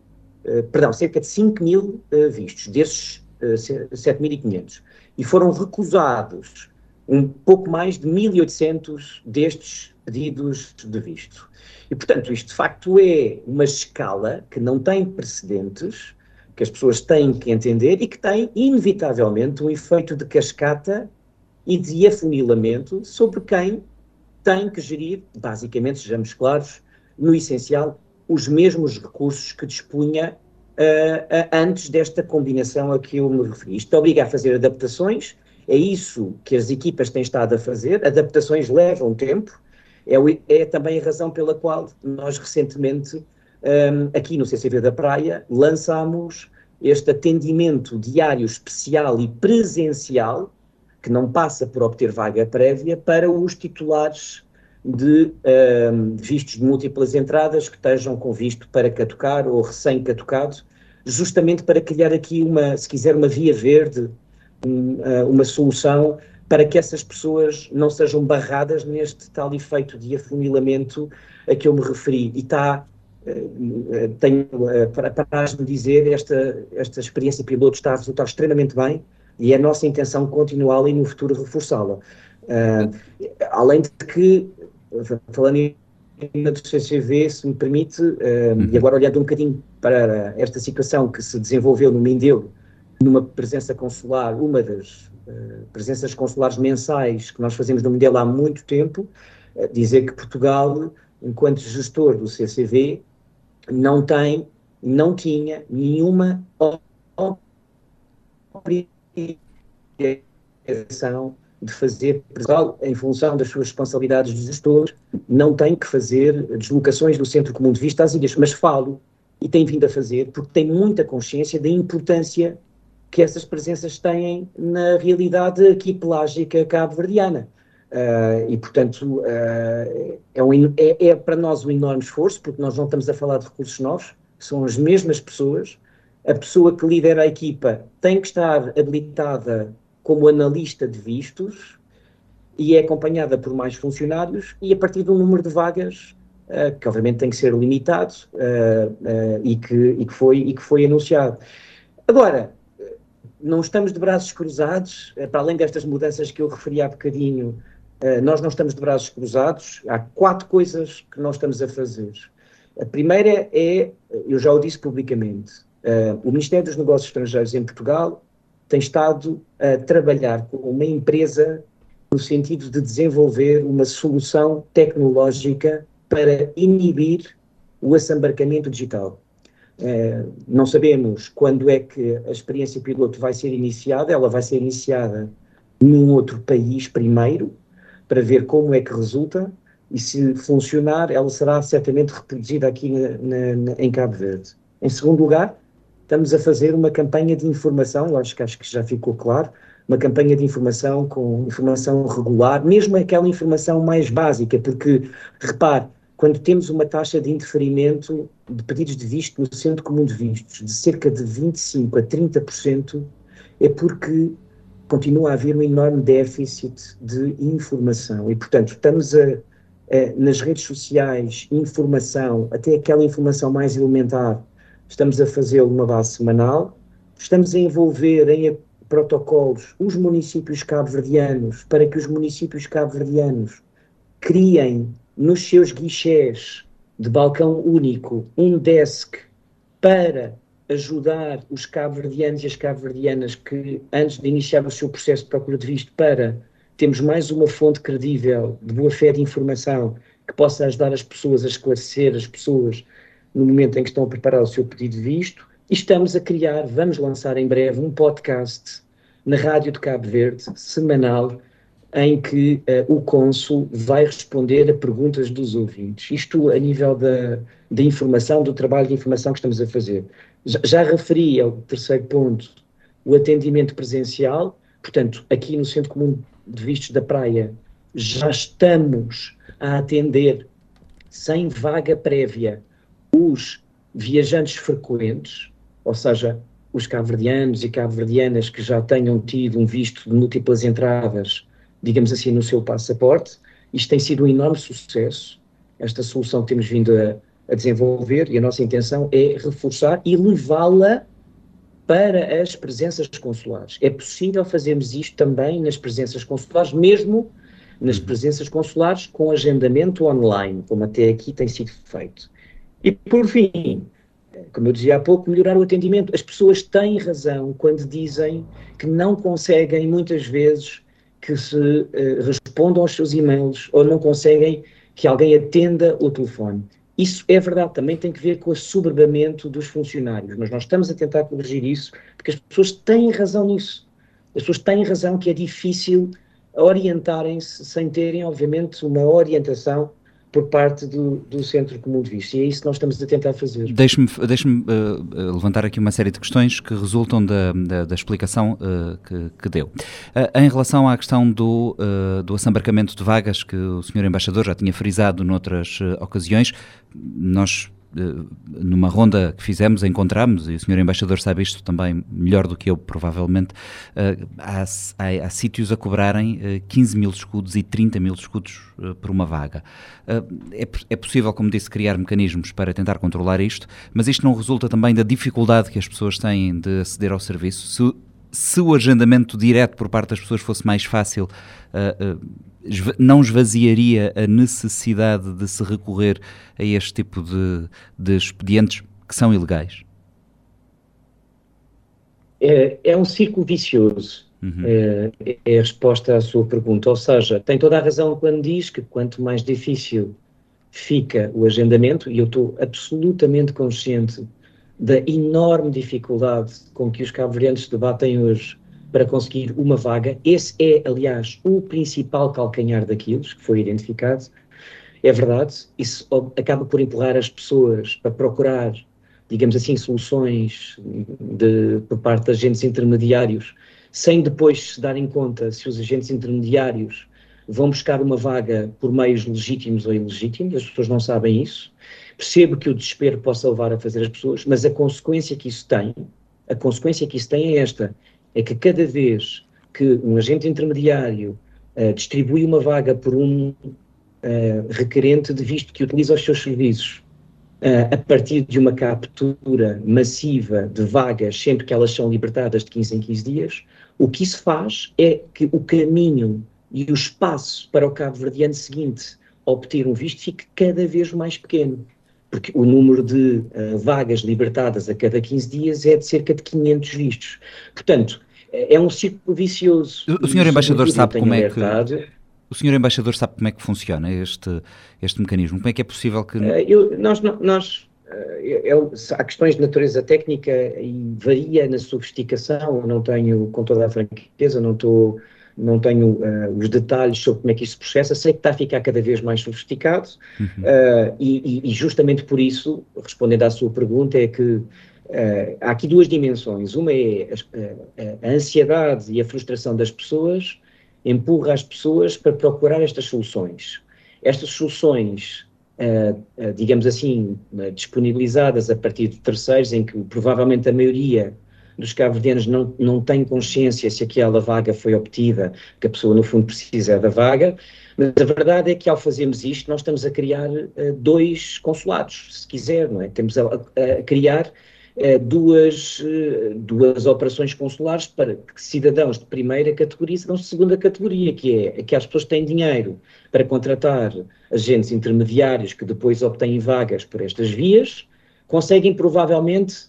[SPEAKER 3] uh, perdão, cerca de 5 mil uh, vistos, desses uh, 7.500. E foram recusados um pouco mais de 1.800 destes pedidos de visto. E, portanto, isto de facto é uma escala que não tem precedentes, que as pessoas têm que entender e que tem, inevitavelmente, um efeito de cascata e de afunilamento sobre quem tem que gerir, basicamente, sejamos claros, no essencial, os mesmos recursos que dispunha uh, uh, antes desta combinação a que eu me referi. Isto obriga a fazer adaptações, é isso que as equipas têm estado a fazer, adaptações levam tempo, é, é também a razão pela qual nós recentemente, um, aqui no CCV da Praia, lançámos este atendimento diário especial e presencial, que não passa por obter vaga prévia, para os titulares de um, vistos de múltiplas entradas que estejam com visto para catucar ou recém-catucado, justamente para criar aqui uma, se quiser, uma via verde, um, uh, uma solução para que essas pessoas não sejam barradas neste tal efeito de afunilamento a que eu me referi. E está, tenho eh, para, me dizer, esta, esta experiência piloto está a resultar extremamente bem e é a nossa intenção continuá-la e no futuro reforçá-la. Uh, além de que, falando em do CCV, se me permite, uh, uhum. e agora olhando um bocadinho para esta situação que se desenvolveu no Mindelo, numa presença consular, uma das uh, presenças consulares mensais que nós fazemos no Mindelo há muito tempo, dizer que Portugal, enquanto gestor do CCV, não tem, não tinha nenhuma obrigação de fazer, em função das suas responsabilidades de gestor, não tem que fazer deslocações do Centro Comum de Vista às ilhas, mas falo, e tem vindo a fazer, porque tem muita consciência da importância que essas presenças têm na realidade aqui pelágica cabo-verdiana. Uh, e, portanto, uh, é, um, é, é, para nós um enorme esforço, porque nós não estamos a falar de recursos novos, são as mesmas pessoas. A pessoa que lidera a equipa tem que estar habilitada como analista de vistos e é acompanhada por mais funcionários e a partir de um número de vagas uh, que obviamente tem que ser limitado e, que, e, que foi, e que foi anunciado. Agora, não estamos de braços cruzados, para além destas mudanças que eu referi há bocadinho, nós não estamos de braços cruzados, há quatro coisas que nós estamos a fazer. A primeira é, eu já o disse publicamente, uh, o Ministério dos Negócios Estrangeiros em Portugal tem estado a trabalhar com uma empresa no sentido de desenvolver uma solução tecnológica para inibir o assambarcamento digital. Uh, não sabemos quando é que a experiência piloto vai ser iniciada, ela vai ser iniciada num outro país primeiro, para ver como é que resulta e se funcionar, ela será certamente reproduzida aqui na, na, em Cabo Verde. Em segundo lugar, estamos a fazer uma campanha de informação, acho que, acho que já ficou claro, uma campanha de informação com informação regular, mesmo aquela informação mais básica, porque, repare, quando temos uma taxa de indeferimento de pedidos de visto no Centro Comum de Vistos de cerca de 25% a 30%, é porque continua a haver um enorme déficit de informação. E, portanto, estamos a, a, nas redes sociais, informação, até aquela informação mais elementar, estamos a fazê-lo numa base semanal, estamos a envolver em protocolos os municípios cabo-verdianos para que os municípios cabo-verdianos criem nos seus guichés de balcão único um desk para ajudar os cabo-verdianos e as cabo-verdianas que, antes de iniciar o seu processo de procura de visto, para termos mais uma fonte credível de boa-fé de informação que possa ajudar as pessoas a esclarecer as pessoas no momento em que estão a preparar o seu pedido de visto. E estamos a criar, vamos lançar em breve, um podcast na Rádio de Cabo Verde, semanal, em que uh, o cônsul vai responder a perguntas dos ouvintes. Isto a nível da, da informação, do trabalho de informação que estamos a fazer. Já, referi ao terceiro ponto o atendimento presencial, portanto, aqui no Centro Comum de Vistos da Praia já estamos a atender sem vaga prévia os viajantes frequentes, ou seja, os cabo-verdianos e cabo-verdianas que já tenham tido um visto de múltiplas entradas, digamos assim, no seu passaporte. Isto tem sido um enorme sucesso, esta solução que temos vindo a, a desenvolver e a nossa intenção é reforçar e levá-la para as presenças consulares. É possível fazermos isto também nas presenças consulares, mesmo nas uhum. presenças consulares com agendamento online, como até aqui tem sido feito. E por fim, como eu dizia há pouco, melhorar o atendimento. As pessoas têm razão quando dizem que não conseguem muitas vezes que se uh, respondam aos seus e-mails ou não conseguem que alguém atenda o telefone. Isso é verdade, também tem que ver com o assoberbamento dos funcionários, mas nós estamos a tentar corrigir isso, porque as pessoas têm razão nisso. As pessoas têm razão que é difícil orientarem-se sem terem, obviamente, uma orientação por parte do, do Centro Comum de Vista. E é isso que nós estamos a tentar fazer.
[SPEAKER 1] Deixe-me deixe uh, levantar aqui uma série de questões que resultam da, da, da explicação uh, que, que, deu. Uh, em relação à questão do, do assambarcamento de vagas, que o Sr. Embaixador já tinha frisado noutras ocasiões, nós numa ronda que fizemos, encontramos, e o senhor embaixador sabe isto também melhor do que eu, provavelmente, eh, há, há, há sítios a cobrarem 15 eh, mil escudos e 30 mil escudos eh, por uma vaga. É, é possível, como disse, criar mecanismos para tentar controlar isto, mas isto não resulta também da dificuldade que as pessoas têm de aceder ao serviço? Se, se o agendamento direto por parte das pessoas fosse mais fácil, não esvaziaria a necessidade de se recorrer a este tipo de, de expedientes que são ilegais?
[SPEAKER 3] É, é um ciclo vicioso. Uhum. É, é, a resposta à sua pergunta. Ou seja, tem toda a razão quando diz que quanto mais difícil fica o agendamento, e eu estou absolutamente consciente da enorme dificuldade com que os cabo-verdianos debatem hoje para conseguir uma vaga. Esse é, aliás, o principal calcanhar daqueles que foi identificado. É verdade, isso acaba por empurrar as pessoas para procurar, digamos assim, soluções de, por parte de agentes intermediários, sem depois se darem conta se os agentes intermediários vão buscar uma vaga por meios legítimos ou ilegítimos, as pessoas não sabem isso. Percebo que o desespero possa levar a fazer as pessoas, mas a consequência que isso tem, a consequência que isso tem é esta, é que cada vez que um agente intermediário uh, distribui uma vaga por um uh, requerente de visto que utiliza os seus serviços uh, a partir de uma captura massiva de vagas, sempre que elas são libertadas de 15 em 15 dias, o que isso faz é que o caminho e o espaço para o cabo-verdiano seguinte obter um visto fique cada vez mais pequeno, porque o número de uh, vagas libertadas a cada 15 dias é de cerca de 500 vistos. Portanto, é, é um ciclo vicioso.
[SPEAKER 1] O senhor embaixador sabe como é que o senhor embaixador sabe como é que funciona este este mecanismo? Como é que é possível que uh,
[SPEAKER 3] eu, nós nós uh, há questões de natureza técnica e varia na sofisticação. Eu não tenho, com toda a franqueza, não estou não tenho uh, os detalhes sobre como é que isso se processa, sei que está a ficar cada vez mais sofisticado uhum. uh, e, e, justamente por isso, respondendo à sua pergunta, é que uh, há aqui duas dimensões. Uma é a, a, ansiedade e a frustração das pessoas empurra as pessoas para procurar estas soluções. Estas soluções, digamos assim, disponibilizadas a partir de terceiros, em que provavelmente a maioria dos cabo-verdianos não, não têm consciência se aquela vaga foi obtida, que a pessoa no fundo precisa da vaga, mas a verdade é que ao fazermos isto nós estamos a criar uh, dois consulados, se quiser, não é? Temos a, a criar uh, duas, uh, duas operações consulares para que cidadãos de primeira categoria cidadãos de segunda categoria, que é que as pessoas têm dinheiro para contratar agentes intermediários que depois obtêm vagas por estas vias, conseguem provavelmente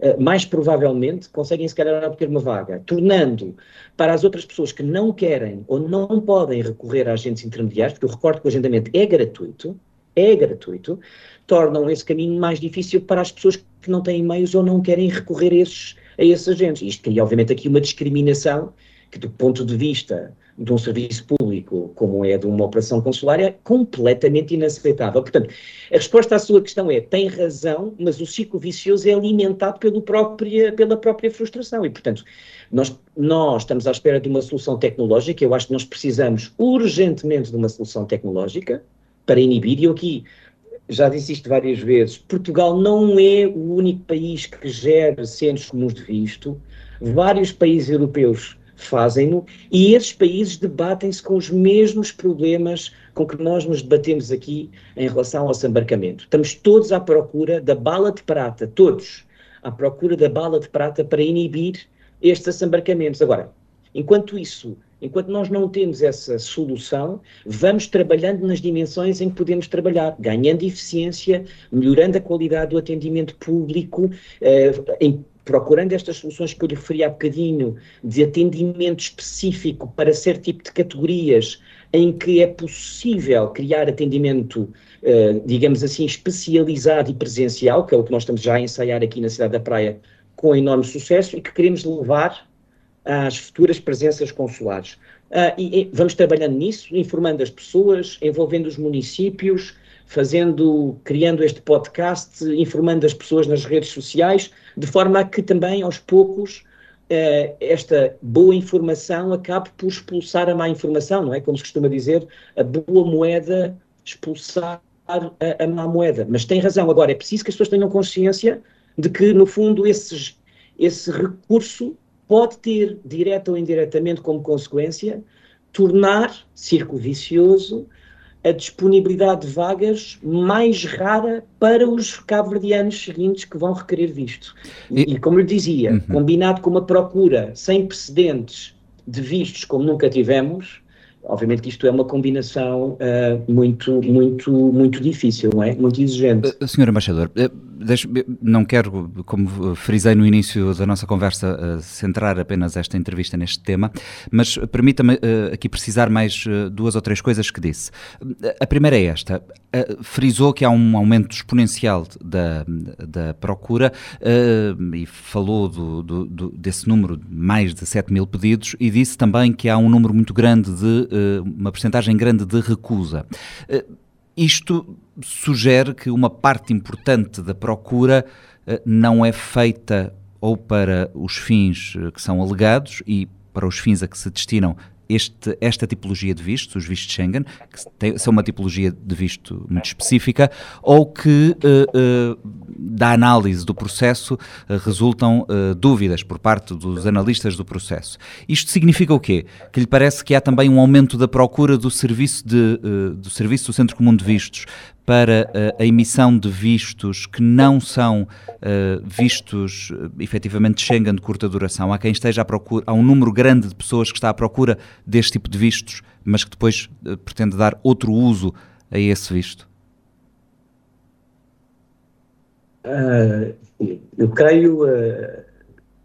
[SPEAKER 3] eh, mais provavelmente conseguem se calhar obter uma vaga, tornando para as outras pessoas que não querem ou não podem recorrer a agentes intermediários, porque eu recordo que o agendamento é gratuito, é gratuito, tornam esse caminho mais difícil para as pessoas que não têm meios ou não querem recorrer a esses, a esses agentes. Isto cria, obviamente, aqui uma discriminação que, do ponto de vista de um serviço público como é de uma operação consular é completamente inaceitável. Portanto, a resposta à sua questão é, tem razão, mas o ciclo vicioso é alimentado pelo própria, pela própria frustração e, portanto, nós, nós estamos à espera de uma solução tecnológica, eu acho que nós precisamos urgentemente de uma solução tecnológica para inibir, e eu aqui já disse isto várias vezes, Portugal não é o único país que gera centros comuns de visto, vários países europeus fazem-no, e esses países debatem-se com os mesmos problemas com que nós nos debatemos aqui em relação ao desembarcamento. Estamos todos à procura da bala de prata, todos à procura da bala de prata para inibir estes desembarcamentos. Agora, enquanto isso, enquanto nós não temos essa solução, vamos trabalhando nas dimensões em que podemos trabalhar, ganhando eficiência, melhorando a qualidade do atendimento público, eh, em procurando estas soluções que eu lhe referi há bocadinho, de atendimento específico para certo tipo de categorias, em que é possível criar atendimento, uh, digamos assim, especializado e presencial, que é o que nós estamos já a ensaiar aqui na Cidade da Praia com enorme sucesso e que queremos levar às futuras presenças consulares. Uh, e, e vamos trabalhando nisso, informando as pessoas, envolvendo os municípios, fazendo, criando este podcast, informando as pessoas nas redes sociais, de forma a que também, aos poucos, uh, esta boa informação acabe por expulsar a má informação, não é? Como se costuma dizer, a boa moeda expulsar a, a má moeda. Mas tem razão, agora é preciso que as pessoas tenham consciência de que, no fundo, esses, esse recurso pode ter, direta ou indiretamente, como consequência, tornar círculo vicioso a disponibilidade de vagas mais rara para os cabo-verdianos seguintes que vão requerer visto. E, e como lhe dizia, uhum. combinado com uma procura sem precedentes de vistos como nunca tivemos, obviamente que isto é uma combinação uh, muito, muito, muito difícil, não é? Muito exigente. Uh,
[SPEAKER 1] Senhor Embaixador, uh, não quero, como frisei no início da nossa conversa, centrar apenas esta entrevista neste tema, mas permita-me aqui precisar mais duas ou três coisas que disse. A primeira é esta: frisou que há um aumento exponencial da, da procura e falou do, do, do, desse número, mais de 7 mil pedidos, e disse também que há um número muito grande de eh, uma percentagem grande de recusa. Eh, isto sugere que uma parte importante da procura eh, não é feita ou para os fins que são alegados e para os fins a que se destinam este, esta tipologia de vistos, os vistos Schengen, que tem, são uma tipologia de visto muito específica, ou que uh, uh, da análise do processo uh, resultam dúvidas por parte dos analistas do processo. Isto significa o quê? Que lhe parece que há também um aumento da procura do serviço, de, do, serviço do Centro Comum de Vistos para uh, a emissão de vistos que não são uh, vistos uh, efetivamente Schengen de curta duração. Há quem esteja à procura, há um número grande de pessoas que está à procura deste tipo de vistos, mas que depois uh, pretende dar outro uso a esse visto.
[SPEAKER 3] eu creio,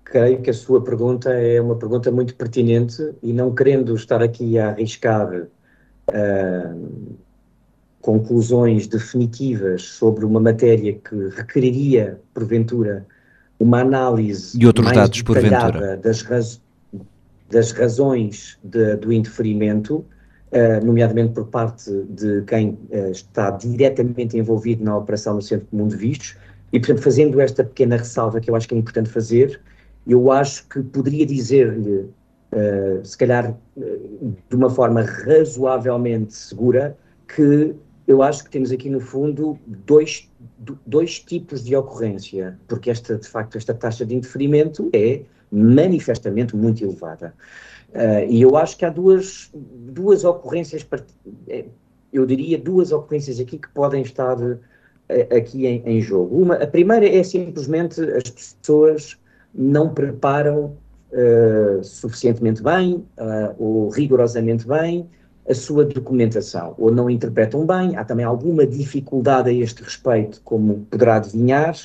[SPEAKER 3] creio que a sua pergunta é uma pergunta muito pertinente e não querendo estar aqui a arriscar conclusões definitivas sobre uma matéria que requeriria, porventura, uma análise
[SPEAKER 1] e outros
[SPEAKER 3] mais
[SPEAKER 1] dados, porventura.
[SPEAKER 3] das, raz das razões de, do interferimento, uh, nomeadamente por parte de quem uh, está diretamente envolvido na operação no Centro Comum de Vistos, e, portanto, fazendo esta pequena ressalva que eu acho que é importante fazer, eu acho que poderia dizer-lhe, uh, se calhar de uma forma razoavelmente segura, que eu acho que temos aqui, no fundo, dois, dois tipos de ocorrência, porque esta, de facto, esta taxa de indeferimento é manifestamente muito elevada. Uh, e eu acho que há duas, duas ocorrências, eh, eu diria duas ocorrências aqui que podem estar uh, aqui em, em, jogo. Uma, a primeira é simplesmente as pessoas não preparam uh, suficientemente bem ou rigorosamente bem a sua documentação, ou não interpretam bem, há também alguma dificuldade a este respeito, como poderá adivinhar,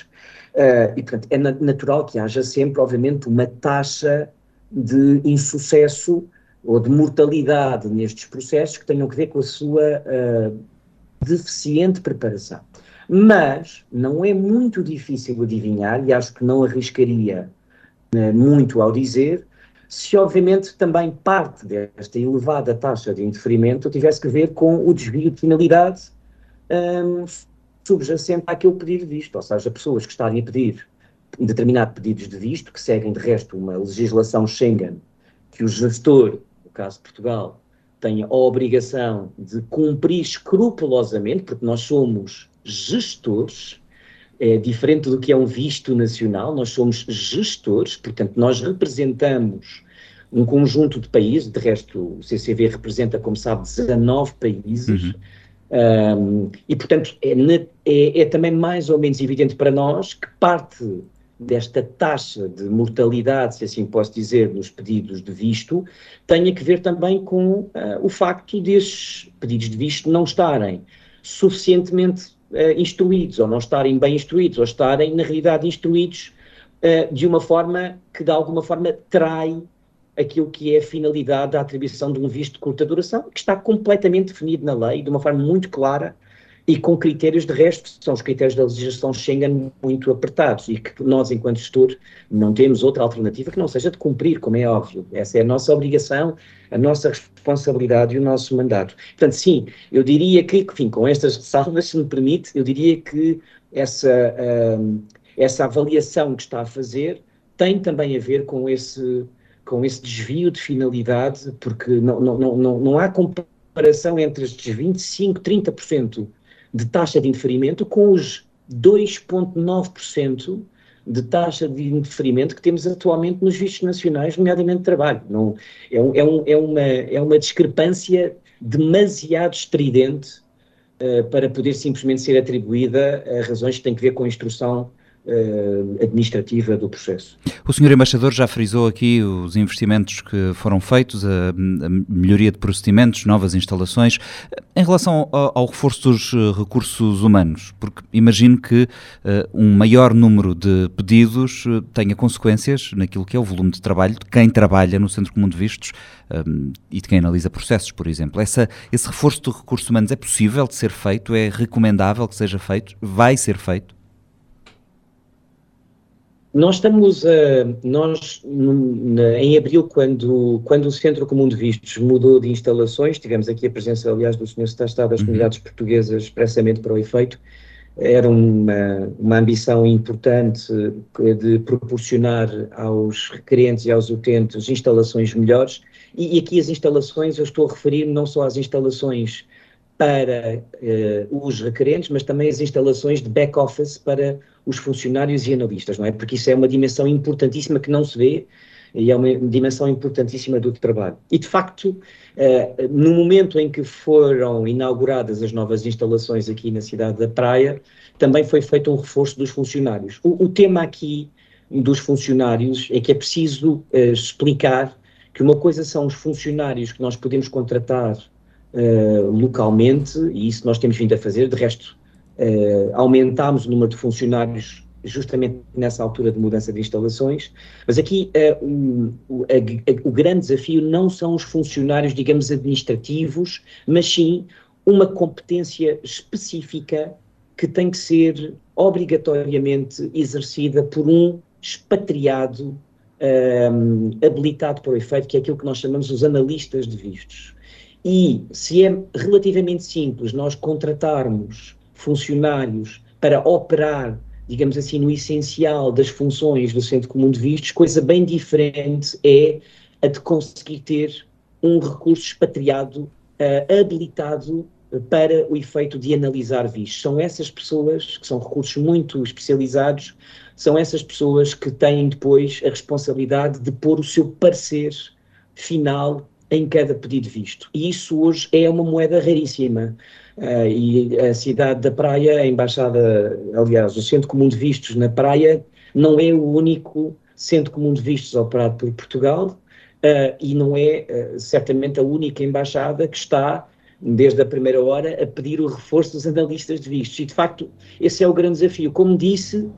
[SPEAKER 3] uh, e portanto é natural que haja sempre, obviamente, uma taxa de insucesso ou de mortalidade nestes processos que tenham a ver com a sua uh, deficiente preparação. Mas não é muito difícil adivinhar, e acho que não arriscaria uh, muito ao dizer, se obviamente também parte desta elevada taxa de indeferimento tivesse que ver com o desvio de finalidade um, subjacente àquele pedido de visto, ou seja, pessoas que estarem a pedir determinados pedidos de visto, que seguem de resto uma legislação Schengen, que o gestor, no caso de Portugal, tenha a obrigação de cumprir escrupulosamente, porque nós somos gestores, é diferente do que é um visto nacional, nós somos gestores, portanto, nós representamos um conjunto de países, de resto, o CCV representa, como sabe, 19 países. Uhum. Um, e, portanto, é, é, é, também mais ou menos evidente para nós que parte desta taxa de mortalidade, se assim posso dizer, nos pedidos de visto, tenha que ver também com uh, o facto destes pedidos de visto não estarem suficientemente uh, instruídos, ou não estarem bem instruídos, ou estarem, na realidade, instruídos uh, de uma forma que, de alguma forma, trai aquilo que é a finalidade da atribuição de um visto de curta duração, que está completamente definido na lei, de uma forma muito clara e com critérios de resto, são os critérios da legislação Schengen muito apertados e que nós, enquanto gestor, não temos outra alternativa que não seja de cumprir, como é óbvio. Essa é a nossa obrigação, a nossa responsabilidade e o nosso mandato. Portanto, sim, eu diria que, enfim, com estas ressalvas, se me permite, eu diria que essa, uh, essa avaliação que está a fazer tem também a ver com esse, com esse desvio de finalidade, porque não, não, não, não há comparação entre estes 25%, 30% de taxa de indeferimento com os 2,9% de taxa de indeferimento que temos atualmente nos vistos nacionais, nomeadamente de trabalho. Não, é, um, é, um, é, uma, é uma discrepância demasiado estridente uh, para poder simplesmente ser atribuída a razões que têm que ver com a instrução administrativa do processo.
[SPEAKER 1] O Sr. Embaixador já frisou aqui os investimentos que foram feitos, a, melhoria de procedimentos, novas instalações. Em relação ao, ao reforço dos eh, recursos humanos, porque imagino que uh, um maior número de pedidos tenha consequências naquilo que é o volume de trabalho de quem trabalha no Centro Comum de Vistos um, e de quem analisa processos, por exemplo. Essa, esse reforço de recursos humanos é possível de ser feito? É recomendável que seja feito? Vai ser feito?
[SPEAKER 3] Nós estamos, uh, nós em abril, quando, quando o Centro Comum de Vistos mudou de instalações, tivemos aqui a presença, aliás, do Sr. Secretário de Estado das uhum. Comunidades Portuguesas expressamente para o efeito, era uma, uma ambição importante de proporcionar aos requerentes e aos utentes instalações melhores, e, e aqui as instalações, eu estou a referir não só às instalações para uh, os requerentes, mas também as instalações de back-office para os funcionários e analistas, não é? Porque isso é uma dimensão importantíssima que não se vê e é uma dimensão importantíssima do trabalho. E, de facto, uh, no momento em que foram inauguradas as novas instalações aqui na cidade da Praia, também foi feito um reforço dos funcionários. O, o tema aqui dos funcionários é que é preciso uh, explicar que uma coisa são os funcionários que nós podemos contratar uh, localmente, e isso nós temos vindo a fazer, de resto, uh, aumentámos o número de funcionários justamente nessa altura de mudança de instalações, mas aqui uh, o, a, a, o grande desafio não são os funcionários, digamos, administrativos, mas sim uma competência específica que tem que ser obrigatoriamente exercida por um expatriado um, habilitado para o efeito, que é aquilo que nós chamamos os analistas de vistos. E se é relativamente simples nós contratarmos funcionários para operar, digamos assim, no essencial das funções do Centro Comum de Vistos, coisa bem diferente é a de conseguir ter um recurso expatriado uh, habilitado para o efeito de analisar vistos. São essas pessoas, que são recursos muito especializados, são essas pessoas que têm depois a responsabilidade de pôr o seu parecer final em cada pedido visto. E isso hoje é uma moeda raríssima. Uh, e a cidade da Praia, a embaixada, aliás, o Centro Comum de Vistos na Praia, não é o único Centro Comum de Vistos operado por Portugal uh, e não é uh, certamente a única embaixada que está, desde a primeira hora, a pedir o reforço dos analistas de vistos. E, de facto, esse é o grande desafio. Como disse,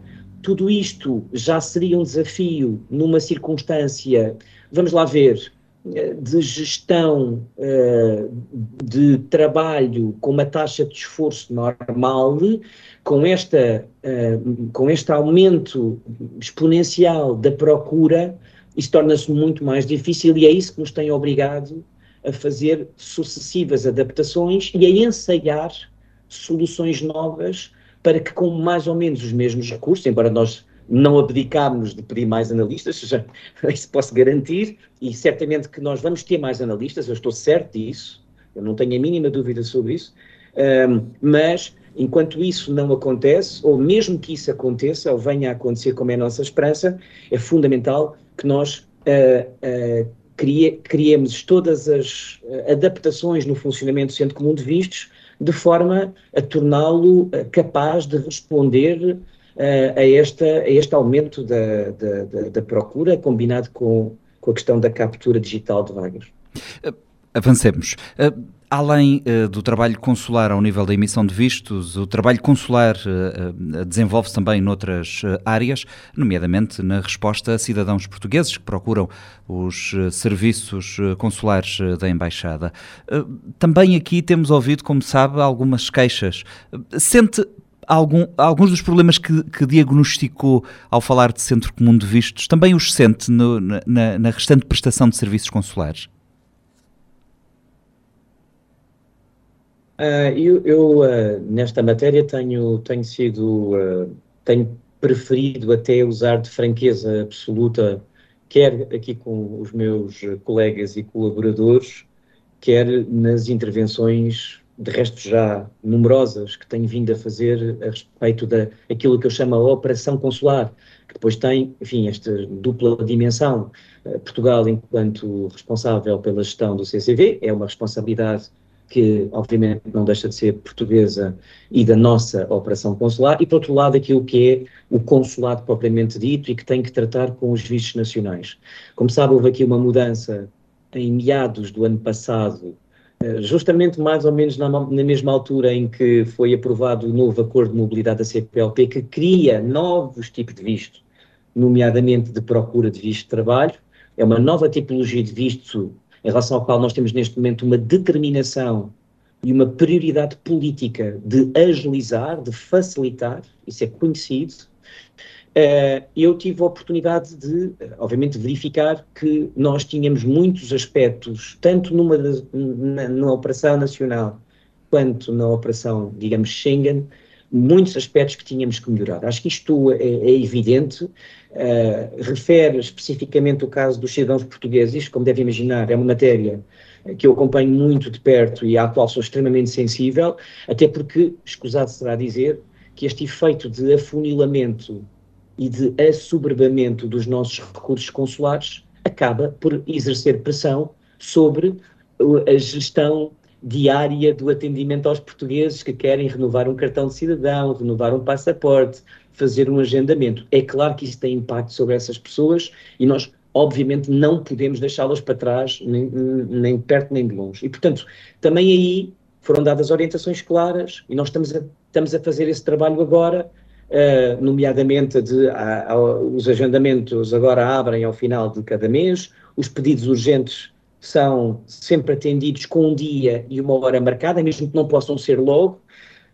[SPEAKER 3] tudo isto já seria um desafio numa circunstância, vamos lá ver, de gestão uh, de trabalho com uma taxa de esforço normal, com, esta, uh, com este aumento exponencial da procura, isso torna-se muito mais difícil e é isso que nos tem obrigado a fazer sucessivas adaptações e a ensaiar soluções novas para que com mais ou menos os mesmos recursos, embora nós não abdicámos de pedir mais analistas, já, isso posso garantir, e certamente que nós vamos ter mais analistas, eu estou certo disso, eu não tenho a mínima dúvida sobre isso, um, mas enquanto isso não acontece, ou mesmo que isso aconteça, ou venha a acontecer como é a nossa esperança, é fundamental que nós uh, uh, crie, criemos todas as uh, adaptações no funcionamento do Centro Comum de Vistos, de forma a torná-lo capaz de responder uh, a, esta, a este aumento da, da, da, procura, combinado com, com a questão da captura digital de vagas.
[SPEAKER 1] Uh, avancemos. Uh, além uh, do trabalho consular ao nível da emissão de vistos, o trabalho consular uh, desenvolve-se também noutras áreas, nomeadamente na resposta a cidadãos portugueses que procuram os serviços consulares da Embaixada. também aqui temos ouvido, como sabe, algumas queixas. Sente algum, alguns dos problemas que, que, diagnosticou ao falar de Centro Comum de Vistos também os sente no, na, na, restante prestação de serviços consulares?
[SPEAKER 3] Uh, eu, eu uh, nesta matéria tenho, tenho sido, uh, tenho preferido até usar de franqueza absoluta, quer aqui com os meus colegas e colaboradores, quer nas intervenções de resto já numerosas, que tenho vindo a fazer a respeito da aquilo que eu chamo a operação consular, que depois tem, enfim, esta dupla dimensão. Eh, Portugal, enquanto responsável pela gestão do CCV, é uma responsabilidade que obviamente não deixa de ser portuguesa e da nossa operação consular, e por outro lado aquilo que é o consulado propriamente dito e que tem que tratar com os vistos nacionais. Como sabe, houve aqui uma mudança em meados do ano passado, justamente mais ou menos na, na mesma altura em que foi aprovado o novo acordo de mobilidade da CPLP, que cria novos tipos de visto, nomeadamente de procura de visto de trabalho, é uma nova tipologia de visto em relação ao qual nós temos neste momento uma determinação e uma prioridade política de agilizar, de facilitar, isso é conhecido. Uh, eu tive a oportunidade de, obviamente, verificar que nós tínhamos muitos aspectos, tanto numa, na, operação nacional quanto na operação, digamos, Schengen, muitos aspectos que tínhamos que melhorar. Acho que isto é, é evidente. Uh, refere especificamente o caso dos cidadãos portugueses, como deve imaginar, é uma matéria que eu acompanho muito de perto e à qual sou extremamente sensível, até porque, escusado será dizer, que este efeito de afunilamento e de assoberbamento dos nossos recursos consulares acaba por exercer pressão sobre a gestão diária do atendimento aos portugueses que querem renovar um cartão de cidadão, renovar um passaporte, fazer um agendamento. É claro que isso tem impacto sobre essas pessoas e nós, obviamente, não podemos deixá-las para trás, nem, nem perto nem de longe. E, portanto, também aí foram dadas orientações claras e nós estamos a, estamos a fazer esse trabalho agora, uh, nomeadamente de, a, a, os agendamentos agora abrem ao final de cada mês, os pedidos urgentes são sempre atendidos com um dia e uma hora marcada, mesmo que não possam ser logo.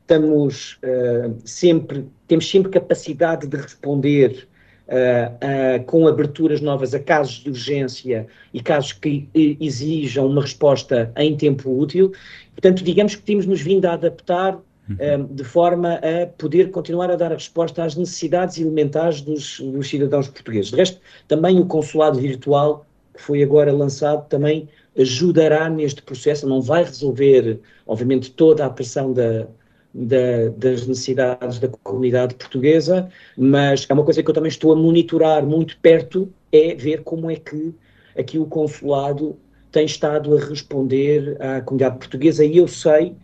[SPEAKER 3] Estamos uh, sempre, temos sempre capacidade de responder uh, uh, com aberturas novas a casos de urgência e casos que exijam uma resposta em tempo útil. Portanto, digamos que temos nos vindo a adaptar de forma a poder continuar a dar a resposta às necessidades elementares dos, dos cidadãos portugueses. De resto, também o consulado virtual que foi agora lançado também ajudará neste processo, não vai resolver, obviamente, toda a pressão da, da, das necessidades da comunidade portuguesa, mas é uma coisa que eu também estou a monitorar muito perto, é ver como é que aqui o consulado tem estado a responder à comunidade portuguesa e eu sei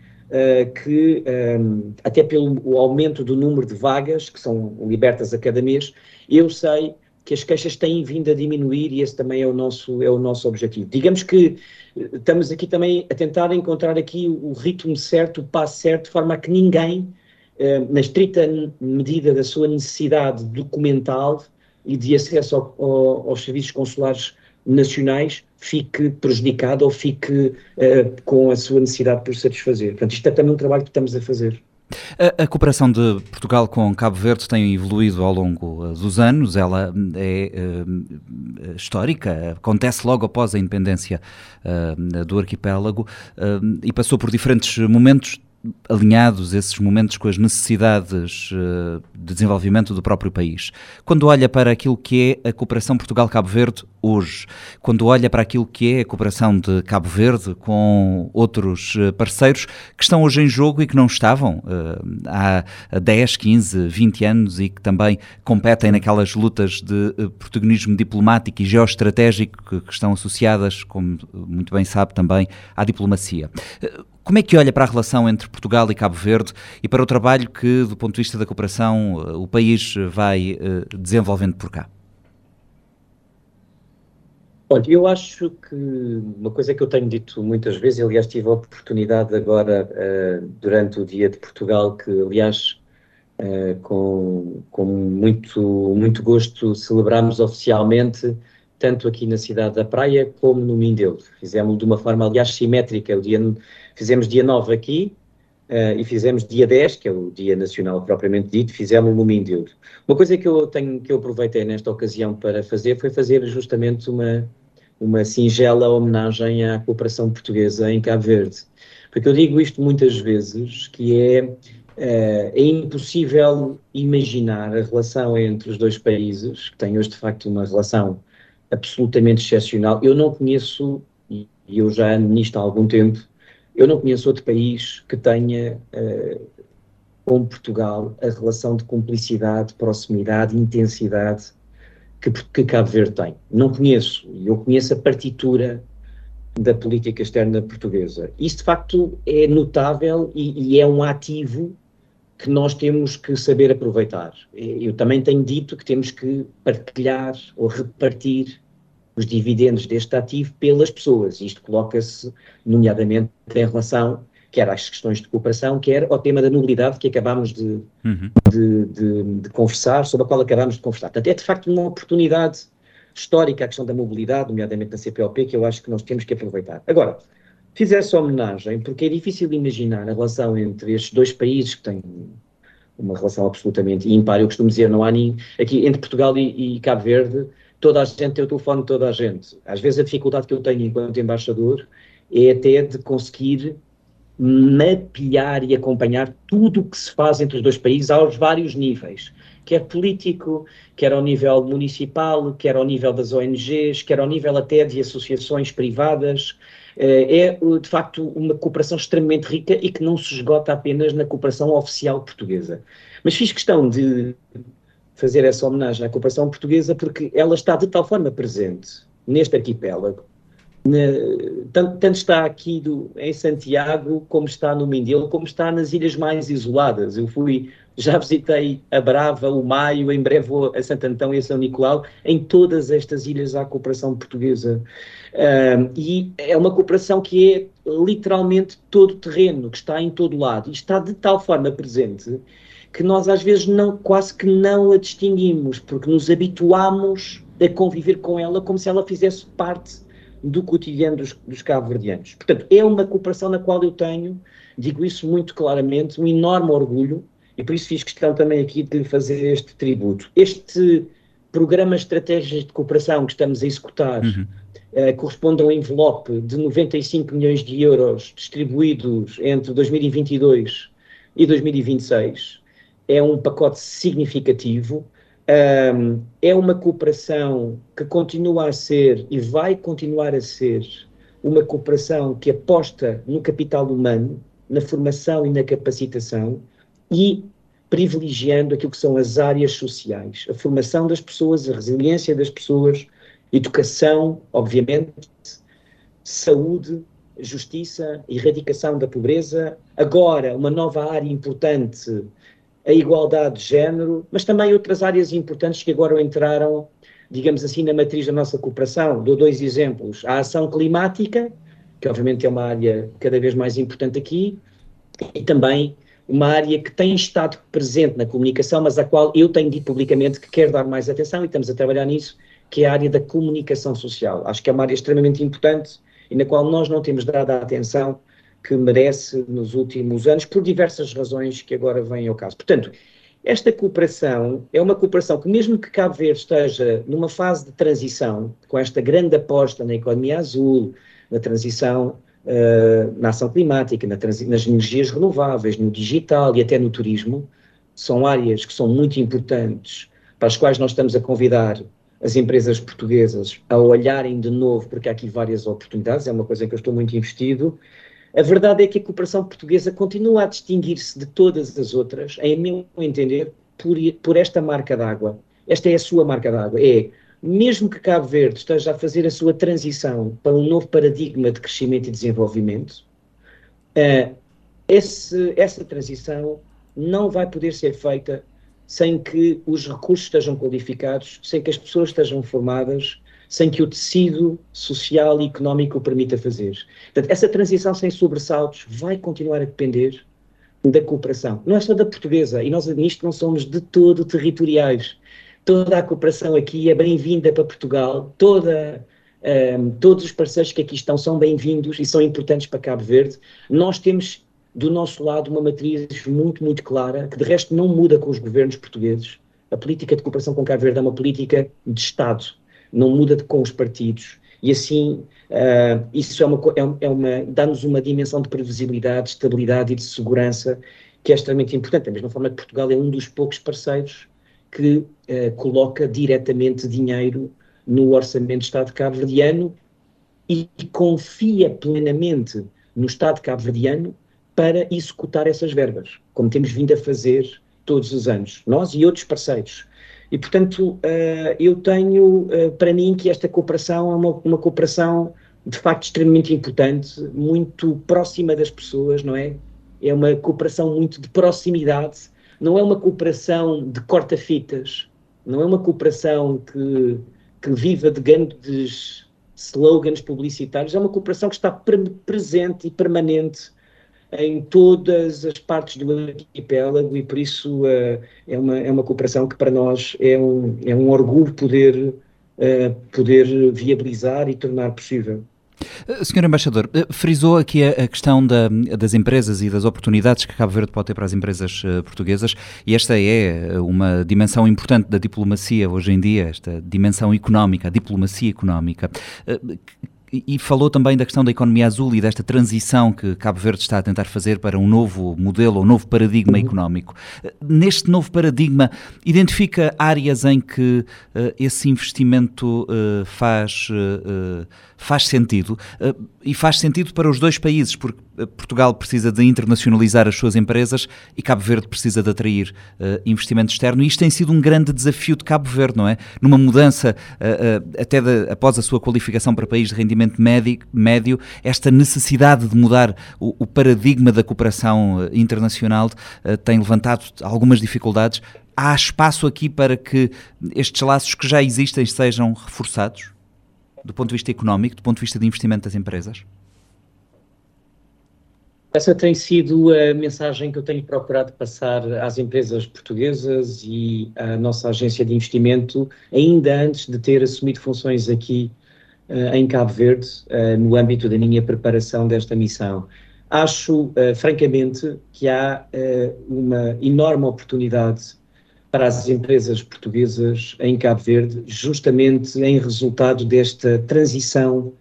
[SPEAKER 3] que, um, até pelo aumento do número de vagas que são libertas a cada mês, eu sei que as queixas têm vindo a diminuir e esse também é o nosso, é o nosso objetivo. Digamos que eh, estamos aqui também a tentar encontrar aqui o ritmo certo, o passo certo, de forma a que ninguém, eh, na estrita medida da sua necessidade documental e de acesso ao, ao, aos serviços consulares nacionais, fique prejudicado ou fique uh, com a sua necessidade por satisfazer. Portanto, isto é também um trabalho que estamos a fazer.
[SPEAKER 1] A, a, cooperação de Portugal com Cabo Verde tem evoluído ao longo uh, dos anos, ela é uh, histórica, acontece logo após a independência do arquipélago e passou por diferentes momentos alinhados esses momentos com as necessidades uh, de desenvolvimento do próprio país. Quando olha para aquilo que é a cooperação Portugal-Cabo Verde hoje, quando olha para aquilo que é a cooperação de Cabo Verde com outros uh, parceiros que estão hoje em jogo e que não estavam uh, há 10, 15, 20 anos e que também competem naquelas lutas de protagonismo diplomático e geoestratégico que estão associadas, como muito bem sabe, também à diplomacia. Como é que olha para a relação entre Portugal e Cabo Verde e para o trabalho que, do ponto de vista da cooperação, eh, o país vai eh, desenvolvendo por cá?
[SPEAKER 3] Olha, eu acho que uma coisa que eu tenho dito muitas vezes, aliás, tive a oportunidade agora, uh, durante o Dia de Portugal, que, aliás, uh, com, com muito, muito gosto celebramos oficialmente, tanto aqui na cidade da Praia como no Mindelo. Fizemos de uma forma, aliás, simétrica. O dia Fizemos dia 9 aqui uh, e fizemos dia 10, que é o Dia Nacional propriamente dito, fizemos no Mindelo. Uma coisa que eu, tenho, que eu aproveitei nesta ocasião para fazer foi fazer justamente uma, uma singela homenagem à cooperação portuguesa em Cabo Verde. Porque eu digo isto muitas vezes, que é, é, é impossível imaginar a relação entre os dois países, que têm hoje de facto uma relação absolutamente excepcional. Eu não conheço, e eu já ando nisto há algum tempo, eu não conheço outro país que tenha uh, com Portugal a relação de cumplicidade, proximidade, intensidade que, que Cabo Verde tem. Não conheço. Eu conheço a partitura da política externa portuguesa. Isso, de facto, é notável e, e é um ativo que nós temos que saber aproveitar. Eu também tenho dito que temos que partilhar ou repartir os dividendos deste ativo pelas pessoas. Isto coloca-se, nomeadamente, em relação quer às questões de cooperação, quer ao tema da mobilidade que acabámos de, uhum. de, de, de, conversar, sobre a qual acabámos de conversar. Portanto, é de facto uma oportunidade histórica a questão da mobilidade, nomeadamente na CPLP, que eu acho que nós temos que aproveitar. Agora, fiz essa homenagem porque é difícil imaginar a relação entre estes dois países que têm uma relação absolutamente ímpar. Eu costumo dizer, não há nem. Aqui entre Portugal e, e Cabo Verde, toda a gente tem o telefone de toda a gente. Às vezes a dificuldade que eu tenho enquanto embaixador é até de conseguir mapear e acompanhar tudo o que se faz entre os dois países aos vários níveis, quer político, quer ao nível municipal, quer ao nível das ONGs, quer ao nível até de associações privadas. Eh, é, de facto, uma cooperação extremamente rica e que não se esgota apenas na cooperação oficial portuguesa. Mas fiz questão de fazer essa homenagem à cooperação portuguesa porque ela está de tal forma presente neste arquipélago tanto, tanto, está aqui do, em Santiago, como está no Mindelo, como está nas ilhas mais isoladas. Eu fui, já visitei a Brava, o Maio, em breve vou a Santo Antão e a São Nicolau. Em todas estas ilhas há cooperação portuguesa. Um, e é uma cooperação que é literalmente todo terreno, que está em todo lado. E está de tal forma presente que nós às vezes não, quase que não a distinguimos, porque nos habituamos a conviver com ela como se ela fizesse parte do cotidiano dos, dos cabo-verdianos. Portanto, é uma cooperação na qual eu tenho, digo isso muito claramente, um enorme orgulho, e por isso fiz questão também aqui de lhe fazer este tributo. Este programa estratégico de cooperação que estamos a executar uhum. uh, corresponde a um envelope de 95 milhões de euros distribuídos entre 2022 e 2026. É um pacote significativo um, é uma cooperação que continua a ser e vai continuar a ser uma cooperação que aposta no capital humano, na formação e na capacitação e privilegiando aquilo que são as áreas sociais, a formação das pessoas, a resiliência das pessoas, educação, obviamente, saúde, justiça, erradicação da pobreza. Agora, uma nova área importante a igualdade de género, mas também outras áreas importantes que agora entraram, digamos assim, na matriz da nossa cooperação. Dou dois exemplos. A ação climática, que obviamente é uma área cada vez mais importante aqui, e também uma área que tem estado presente na comunicação, mas à qual eu tenho dito publicamente que quero dar mais atenção e estamos a trabalhar nisso, que é a área da comunicação social. Acho que é uma área extremamente importante e na qual nós não temos dado a atenção que merece nos últimos anos, por diversas razões que agora vêm ao caso. Portanto, esta cooperação é uma cooperação que, mesmo que Cabo Verde esteja numa fase de transição, com esta grande aposta na economia azul, na transição uh, na ação climática, na nas energias renováveis, no digital e até no turismo, são áreas que são muito importantes, para as quais nós estamos a convidar as empresas portuguesas a olharem de novo, porque há aqui várias oportunidades, é uma coisa em que eu estou muito investido, a verdade é que a cooperação portuguesa continua a distinguir-se de todas as outras, em meu entender, por, por esta marca d'água. Esta é a sua marca d'água. É, mesmo que Cabo Verde esteja a fazer a sua transição para um novo paradigma de crescimento e desenvolvimento, uh, esse, essa transição não vai poder ser feita sem que os recursos estejam qualificados, sem que as pessoas estejam formadas sem que o tecido social e económico o permita fazer. Portanto, essa transição sem sobressaltos vai continuar a depender da cooperação. Não é só da portuguesa, e nós nisto não somos de todo territoriais. Toda a cooperação aqui é bem-vinda para Portugal, toda, um, ehm, todos os parceiros que aqui estão são bem-vindos e são importantes para Cabo Verde. Nós temos do nosso lado uma matriz muito, muito clara, que de resto não muda com os governos portugueses. A política de cooperação com Cabo Verde é uma política de Estado não muda com os partidos. E assim, uh, isso é uma, é, é uma dá-nos uma dimensão de previsibilidade, de estabilidade e de segurança que é extremamente importante. Da mesma forma que Portugal é um dos poucos parceiros que uh, coloca diretamente dinheiro no orçamento do Estado cabo-verdiano e, e confia plenamente no Estado cabo-verdiano para executar essas verbas, como temos vindo a fazer todos os anos, nós e outros parceiros. E, portanto, uh, eu tenho uh, para mim que esta cooperação é uma, uma, cooperação de facto extremamente importante, muito próxima das pessoas, não é? É uma cooperação muito de proximidade, não é uma cooperação de corta-fitas, não é uma cooperação que, que viva de grandes slogans publicitários, é uma cooperação que está pre presente e permanente em todas as partes do arquipélago e por isso uh, é, uma, é uma cooperação que para nós é um, é um orgulho poder, uh, poder viabilizar e tornar possível.
[SPEAKER 1] Eh, Senhor Embaixador, frisou aqui a, questão da, das empresas e das oportunidades que Cabo Verde pode ter para as empresas portuguesas e esta é uma dimensão importante da diplomacia hoje em dia, esta dimensão económica, a diplomacia económica. E falou também da questão da economia azul e desta transição que Cabo Verde está a tentar fazer para um novo modelo, um novo paradigma uhum. económico. Neste novo paradigma, identifica áreas em que uh, esse investimento uh, faz, uh, faz sentido e faz sentido para os dois países, porque Portugal precisa de internacionalizar as suas empresas e Cabo Verde precisa de atrair investimento externo e isto tem sido um grande desafio de Cabo Verde, não é? Numa mudança até de, após a sua qualificação para país de rendimento médio, esta necessidade de mudar o, paradigma da cooperação eh, internacional tem levantado algumas dificuldades. Há espaço aqui para que estes laços que já existem sejam reforçados, do ponto de vista económico, do ponto de vista de investimento das empresas?
[SPEAKER 3] Essa tem sido a mensagem que eu tenho procurado passar às empresas portuguesas e à nossa agência de investimento, ainda antes de ter assumido funções aqui uh, em Cabo Verde, uh, no âmbito da minha preparação desta missão. Acho, uh, francamente, que há uma enorme oportunidade para as empresas portuguesas em Cabo Verde, justamente em resultado desta transição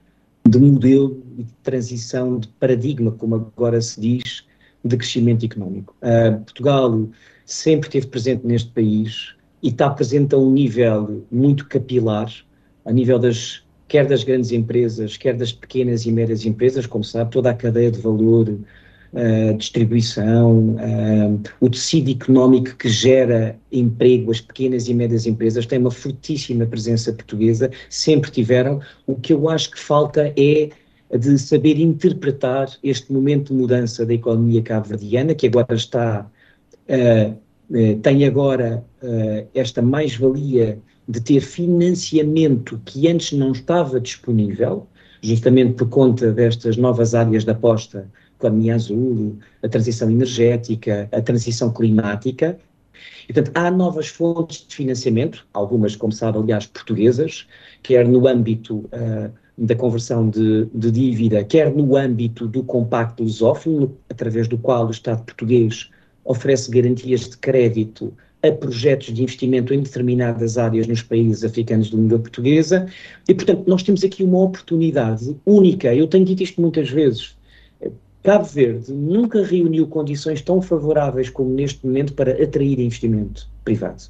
[SPEAKER 3] de modelo e transição de paradigma, como agora se diz, de crescimento económico. Uh, Portugal sempre esteve presente neste país e está presente a um nível muito capilar, a nível das quer das grandes empresas, quer das pequenas e médias empresas, como sabe, toda a cadeia de valor, uh, distribuição, uh, o tecido económico que gera emprego, as pequenas e médias empresas, tem uma fortíssima presença portuguesa, sempre tiveram. O que eu acho que falta é de saber interpretar este momento de mudança da economia cabo-verdiana, que agora está, uh, tem agora esta mais-valia de ter financiamento que antes não estava disponível, justamente por conta destas novas áreas de aposta, economia azul, a transição energética, a transição climática. E, portanto, há novas fontes de financiamento, algumas, como sabe, aliás, portuguesas, quer no âmbito uh, da conversão de, de, dívida, quer no âmbito do compacto lusófono, através do qual o Estado português oferece garantias de crédito a projetos de investimento em determinadas áreas nos países africanos de língua portuguesa, e portanto nós temos aqui uma oportunidade única, eu tenho dito isto muitas vezes, Cabo Verde nunca reuniu condições tão favoráveis como neste momento para atrair investimento privado.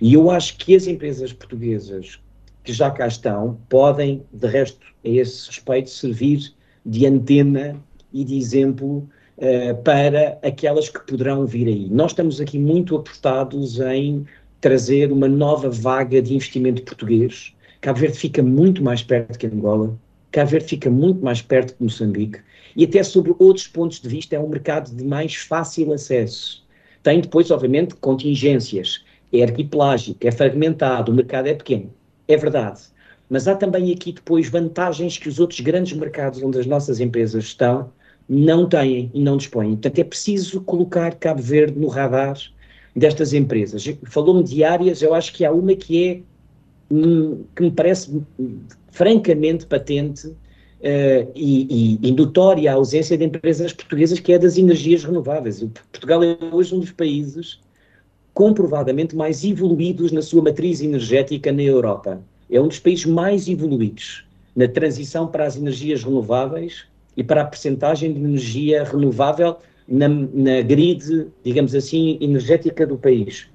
[SPEAKER 3] E eu acho que as empresas portuguesas que já cá estão podem, de resto, a esse respeito, servir de antena e de exemplo uh, para aquelas que poderão vir aí. Nós estamos aqui muito apostados em trazer uma nova vaga de investimento português. Cabo Verde fica muito mais perto que Angola, Cabo Verde fica muito mais perto que Moçambique e até sobre outros pontos de vista é um mercado de mais fácil acesso. Tem depois, obviamente, contingências. É arquipelágico, é fragmentado, o mercado é pequeno. É verdade. Mas há também aqui depois vantagens que os outros grandes mercados onde as nossas empresas estão não têm e não dispõem. Portanto, é preciso colocar Cabo Verde no radar destas empresas. Falou-me de áreas, eu acho que há uma que é hum, que me parece francamente patente uh, e, e, notória a ausência de empresas portuguesas, que é das energias renováveis. Portugal é hoje um dos países comprovadamente mais evoluídos na sua matriz energética na Europa. É um dos países mais evoluídos na transição para as energias renováveis e para a percentagem de energia renovável na, na grid, digamos assim, energética do país.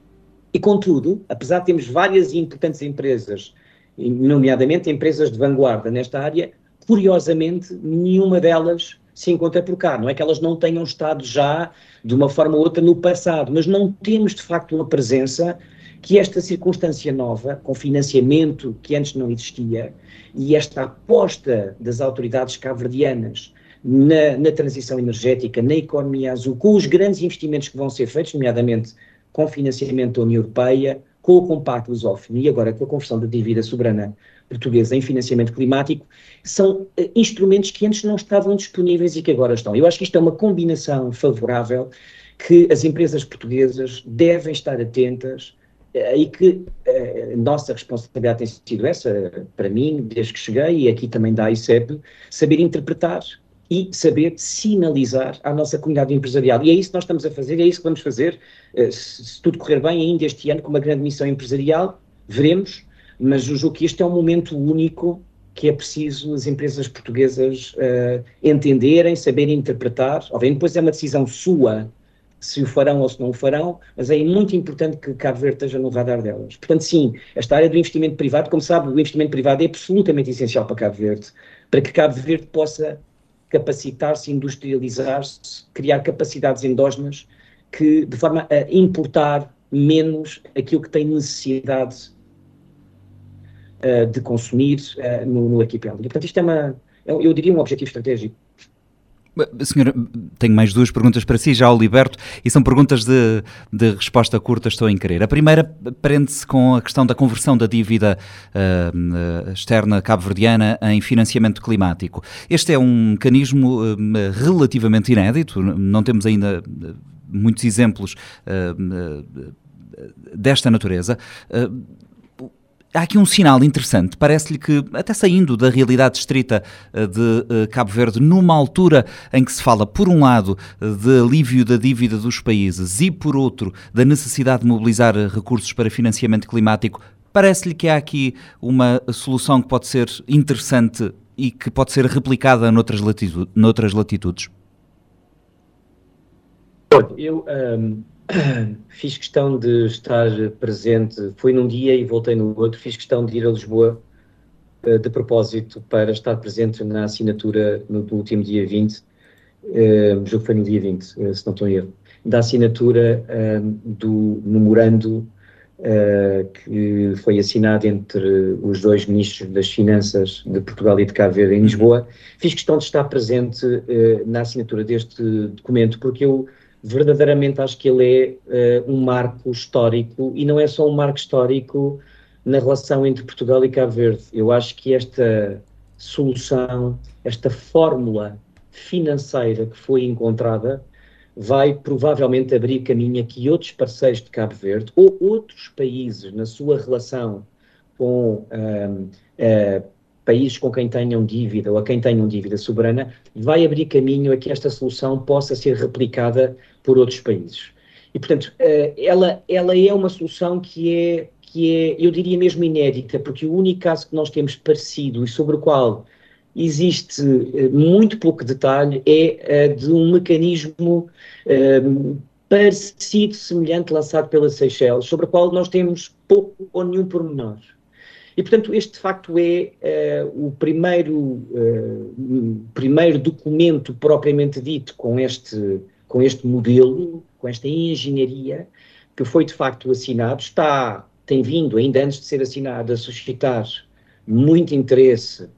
[SPEAKER 3] E, contudo, apesar de termos várias e importantes empresas, nomeadamente empresas de vanguarda nesta área, curiosamente, nenhuma delas se encontra por cá. Não é que elas não tenham estado já, de uma forma ou outra, no passado, mas não temos, de facto, uma presença que esta circunstância nova, com financiamento que antes não existia, e esta aposta das autoridades cabo-verdianas na, na, transição energética, na economia azul, com os grandes investimentos que vão ser feitos, nomeadamente com financiamento da União Europeia, com o Compacto Lusófono e agora com a conversão da dívida soberana portuguesa em financiamento climático, são uh, instrumentos que antes não estavam disponíveis e que agora estão. Eu acho que isto é uma combinação favorável que as empresas portuguesas devem estar atentas uh, e que uh, nossa responsabilidade tem sido essa, para mim, desde que cheguei, e aqui também da ICEP, saber interpretar e saber sinalizar à nossa comunidade empresarial. E é isso que nós estamos a fazer, é isso que vamos fazer, se tudo correr bem, ainda este ano, com uma grande missão empresarial, veremos, mas eu julgo que este é um momento único que é preciso as empresas portuguesas uh, entenderem, saberem interpretar. Obviamente, depois é uma decisão sua se o farão ou se não o farão, mas é muito importante que Cabo Verde esteja no radar delas. Portanto, sim, esta área do investimento privado, como sabe, o investimento privado é absolutamente essencial para Cabo Verde, para que Cabo Verde possa capacitar-se, industrializar-se, criar capacidades endógenas que, de forma a importar menos aquilo que tem necessidade uh, de consumir uh, no, no arquipélago. Portanto, isto é uma, eu, eu diria um objetivo estratégico.
[SPEAKER 1] Senhora, tenho mais duas perguntas para si, já o liberto, e são perguntas de, de resposta curta, estou em querer. A primeira prende-se com a questão da conversão da dívida uh, externa cabo-verdiana em financiamento climático. Este é um mecanismo uh, relativamente inédito, não temos ainda muitos exemplos uh, desta natureza há aqui um sinal interessante. Parece-lhe que, até saindo da realidade estrita eh, de eh, Cabo Verde, numa altura em que se fala, por um lado, de alívio da dívida dos países e, por outro, da necessidade de mobilizar recursos para financiamento climático, parece-lhe que há aqui uma solução que pode ser interessante e que pode ser replicada noutras, latitu noutras latitudes?
[SPEAKER 3] Eu. Um fiz questão de estar presente, fui num dia e voltei no outro, fiz questão de ir a Lisboa uh, de propósito para estar presente na assinatura no, no último dia 20, uh, julgo que foi no dia 20, uh, se não estou em erro, da assinatura do memorando uh, que foi assinado entre os dois ministros das Finanças de Portugal e de Cabo Verde em Lisboa. Fiz questão de estar presente na assinatura deste documento porque eu verdadeiramente acho que ele é uh, um marco histórico e não é só um marco histórico na relação entre Portugal e Cabo Verde. Eu acho que esta solução, esta fórmula financeira que foi encontrada, vai provavelmente abrir caminho a que outros parceiros de Cabo Verde ou outros países na sua relação com um, uh, países com quem tenham dívida ou a quem tenham dívida soberana, vai abrir caminho a que esta solução possa ser replicada por outros países. E, portanto, eh, ela, ela é uma solução que é, que é, eu diria mesmo inédita, porque o único caso que nós temos parecido e sobre o qual existe eh, muito pouco detalhe é de um mecanismo parecido, semelhante, lançado pela Seychelles, sobre o qual nós temos pouco ou nenhum pormenor. E, portanto, este de facto é uh, o primeiro, uh, primeiro documento propriamente dito com este, com este modelo, com esta engenharia, que foi de facto assinado, está, tem vindo, ainda antes de ser assinado, a suscitar muito interesse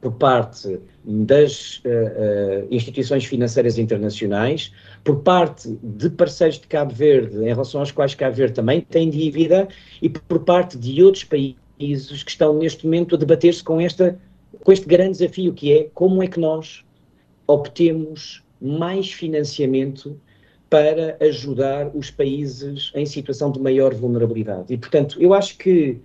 [SPEAKER 3] por parte das uh, instituições financeiras internacionais, por parte de parceiros de Cabo Verde, em relação aos quais Cabo Verde também tem dívida, e por parte de outros países que estão neste momento a debater-se com, com este grande desafio que é como é que nós obtemos mais financiamento para ajudar os países em situação de maior vulnerabilidade. E, portanto, eu acho que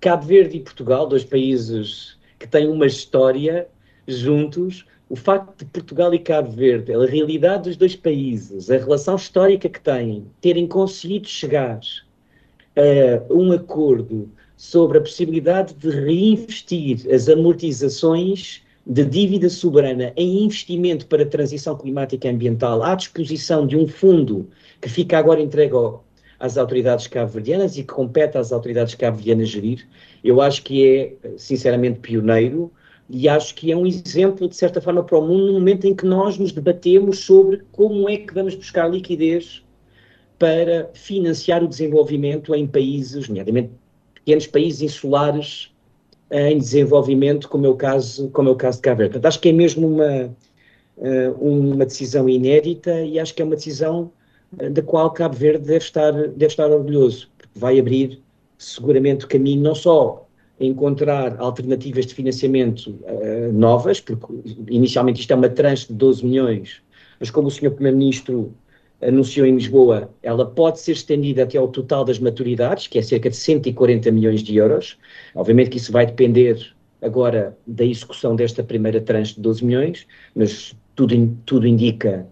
[SPEAKER 3] Cabo Verde e Portugal, dois países que têm uma história juntos, o facto de Portugal e Cabo Verde, a realidade dos dois países, a relação histórica que têm, terem conseguido chegar a um acordo sobre a possibilidade de reinvestir as amortizações de dívida soberana em investimento para transição climática e ambiental à disposição de um fundo que fica agora entregue às autoridades cabo-verdianas e que compete às autoridades cabo-verdianas gerir, eu acho que é, sinceramente, pioneiro e acho que é um exemplo, de certa forma, para o mundo no momento em que nós nos debatemos sobre como é que vamos buscar liquidez para financiar o desenvolvimento em países, nomeadamente pequenos países insulares em desenvolvimento, como é o caso, como é o caso de Cabo Verde. Portanto, acho que é mesmo uma, uma decisão inédita e acho que é uma decisão da qual Cabo Verde deve estar, deve estar orgulhoso, porque vai abrir seguramente o caminho não só a encontrar alternativas de financiamento uh, novas, porque inicialmente isto é uma tranche de 12 milhões, mas como o Sr. Primeiro-Ministro anunciou em Lisboa, ela pode ser estendida até ao total das maturidades, que é cerca de 140 milhões de euros. Obviamente que isso vai depender agora da execução desta primeira tranche de 12 milhões, mas tudo, tudo indica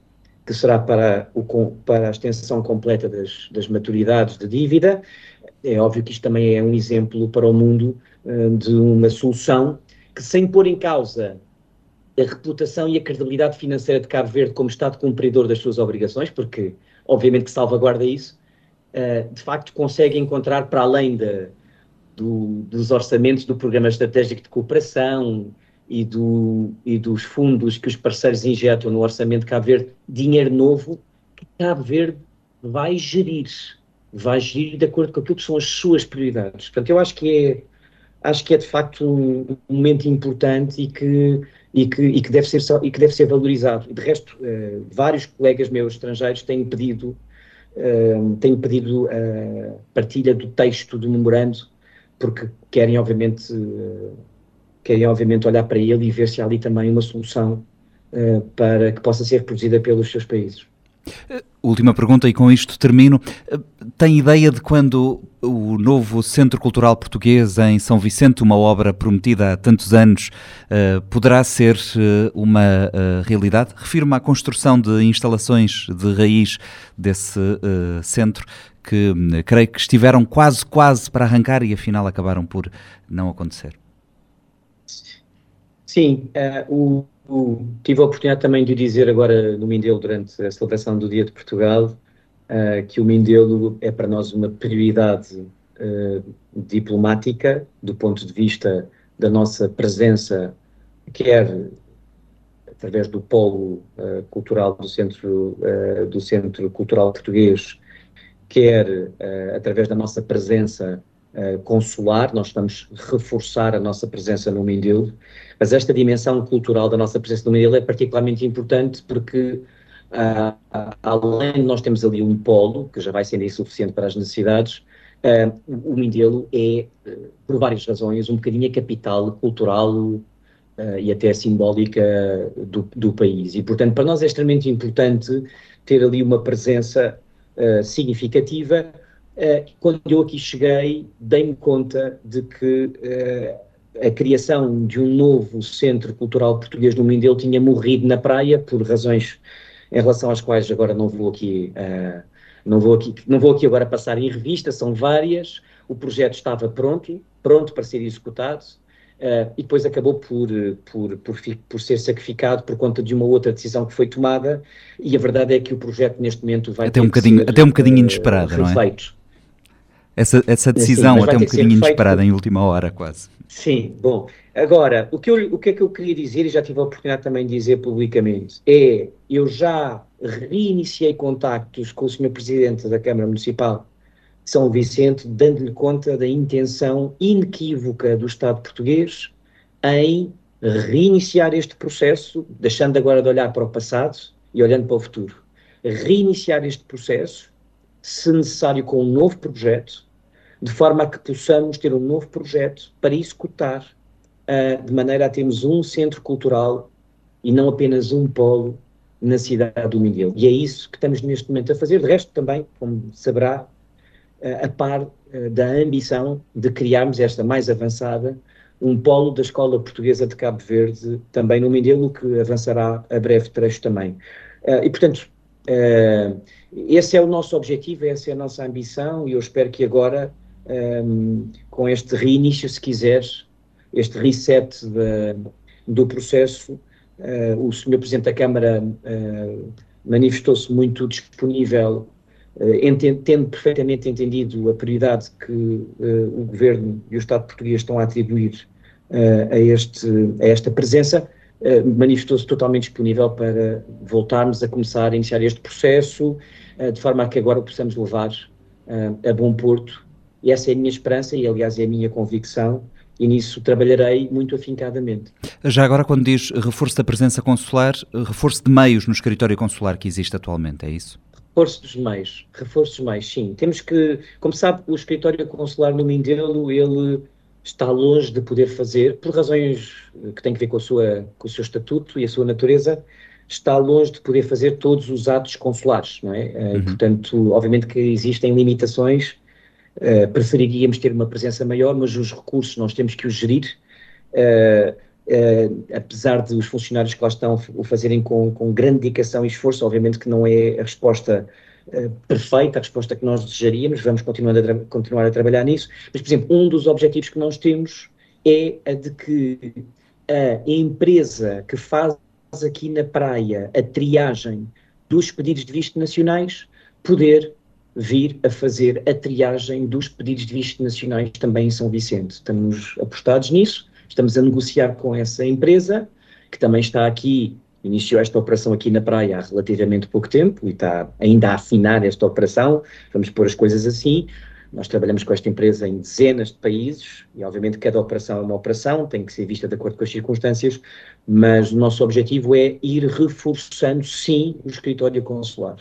[SPEAKER 3] que será para, o, para a extensão completa das, das maturidades de dívida. É óbvio que isto também é um exemplo para o mundo uh, de uma solução que, sem pôr em causa a reputação e a credibilidade financeira de Cabo Verde como Estado cumpridor das suas obrigações, porque obviamente que salvaguarda isso, uh, de facto consegue encontrar para além de, do, dos orçamentos do Programa Estratégico de Cooperação, e, do, e dos fundos que os parceiros injetam no orçamento de Cabo Verde, dinheiro novo que Cabo Verde vai gerir, vai gerir de acordo com aquilo que são as suas prioridades. Portanto, eu acho que é, acho que é de facto um momento importante e que, e que, e que, deve, ser, e que deve ser valorizado. De resto, uh, vários colegas meus estrangeiros têm pedido, uh, têm pedido a partilha do texto do memorando, porque querem, obviamente, uh, querem obviamente olhar para ele e ver se há ali também uma solução para que possa ser reproduzida pelos seus países.
[SPEAKER 1] Uh, última pergunta e com isto termino. Uh, tem ideia de quando o novo Centro Cultural Português em São Vicente, uma obra prometida há tantos anos, poderá ser uma realidade? Refiro-me à construção de instalações de raiz desse centro que creio que estiveram quase, quase para arrancar e afinal acabaram por não acontecer.
[SPEAKER 3] Sim, uh, o, tive a oportunidade também de dizer agora no Mindelo, durante a celebração do Dia de Portugal, uh, que o Mindelo é para nós uma prioridade uh, diplomática, do ponto de vista da nossa presença, quer através do polo cultural do Centro, do Centro Cultural Português, quer através da nossa presença consular, nós estamos a reforçar a nossa presença no Mindelo, mas esta dimensão cultural da nossa presença no Mindelo é particularmente importante porque, uh, além de nós temos ali um polo, que já vai sendo insuficiente para as necessidades, uh, o Mindelo é, por várias razões, um bocadinho a capital cultural uh, e até simbólica do, do, país. E, portanto, para nós é extremamente importante ter ali uma presença significativa. quando eu aqui cheguei, dei-me conta de que a criação de um novo centro cultural português no Mindelo tinha morrido na praia por razões em relação às quais agora não vou aqui uh, não vou aqui não vou aqui agora passar em revista são várias o projeto estava pronto pronto para ser executado uh, e depois acabou por, por, por, por ser sacrificado por conta de uma outra decisão que foi tomada e a verdade é que o projeto neste momento vai
[SPEAKER 1] até um bocadinho ser, até um bocadinho uh, inesperada não é essa, essa decisão Sim, até um bocadinho inesperada em última hora quase
[SPEAKER 3] Sim, bom. Agora, o que, eu, o que é que eu queria dizer, e já tive a oportunidade também de dizer publicamente, é, eu já reiniciei contactos com o Sr. Presidente da Câmara Municipal de São Vicente, dando-lhe conta da intenção inequívoca do Estado português em reiniciar este processo, deixando agora de olhar para o passado e olhando para o futuro. Reiniciar este processo, se necessário com um novo projeto, de forma a que possamos ter um novo projeto para executar, uh, de maneira a termos um centro cultural e não apenas um polo na cidade do Mindelo. E é isso que estamos neste momento a fazer. De resto, também, como saberá, uh, a par uh, da ambição de criarmos esta mais avançada, um polo da Escola Portuguesa de Cabo Verde, também no Mindelo, que avançará a breve trecho também. e, portanto, esse é o nosso objetivo, essa é a nossa ambição, e eu espero que agora um, com este reinício, se quiseres, este reset de, do processo. Uh, o Sr. Presidente da Câmara uh, manifestou-se muito disponível, uh, tendo perfeitamente entendido a prioridade que o Governo e o Estado português estão a atribuir a, este, a esta presença. manifestou-se totalmente disponível para voltarmos a começar a iniciar este processo de forma a que agora o possamos levar a bom porto. E essa é a minha esperança e, aliás, é a minha convicção e nisso trabalharei muito afincadamente.
[SPEAKER 1] Já agora, quando diz reforço da presença consular, reforço de meios no escritório consular que existe atualmente, é isso?
[SPEAKER 3] Reforço dos meios, reforço dos meios, sim. Temos que, como sabe, o escritório consular no Mindelo, ele está longe de poder fazer, por razões que têm a ver com, a sua, com o seu estatuto e a sua natureza, está longe de poder fazer todos os atos consulares, não é? Eh, uhum. Portanto, obviamente que existem limitações Uh, preferiríamos ter uma presença maior, mas os recursos nós temos que os gerir. Uh, uh, apesar de os funcionários que lá estão o fazerem com, com grande dedicação e esforço, obviamente que não é a resposta perfeita, a resposta que nós desejaríamos, vamos continuar a, continuar a trabalhar nisso. Mas, por exemplo, um dos objetivos que nós temos é a de que a empresa que faz aqui na praia a triagem dos pedidos de visto nacionais poder vir a fazer a triagem dos pedidos de visto nacionais também em São Vicente. Estamos apostados nisso, estamos a negociar com essa empresa, que também está aqui, iniciou esta operação aqui na praia há relativamente pouco tempo e está ainda a afinar esta operação, vamos pôr as coisas assim. Nós trabalhamos com esta empresa em dezenas de países e, obviamente, cada operação é uma operação, tem que ser vista de acordo com as circunstâncias, mas o nosso objetivo é ir reforçando, sim, o escritório consular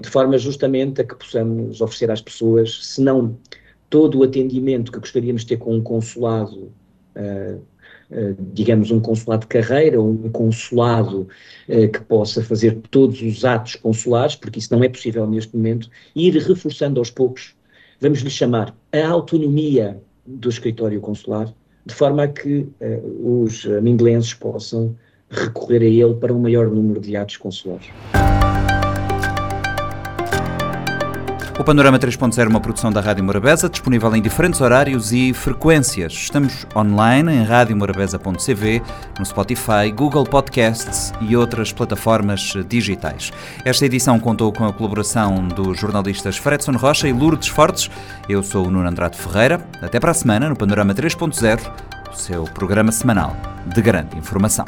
[SPEAKER 3] de forma justamente a que possamos oferecer às pessoas, se não todo o atendimento que gostaríamos de ter com um consulado, uh, uh, digamos um consulado de carreira, ou um consulado uh, que possa fazer todos os atos consulares, porque isso não é possível neste momento, ir reforçando aos poucos, vamos lhe chamar, a autonomia do escritório consular, de forma a que os mindelenses possam recorrer a ele para um maior número de atos consulares.
[SPEAKER 1] O Panorama 3.0 é uma produção da Rádio Morabeza, disponível em diferentes horários e frequências. Estamos online em radiomorabeza.cv, no Spotify, Google Podcasts e outras plataformas digitais. Esta edição contou com a colaboração dos jornalistas Fredson Rocha e Lourdes Fortes. Eu sou o Nuno Andrade Ferreira. Até para a semana no Panorama 3.0, o seu programa semanal de grande informação.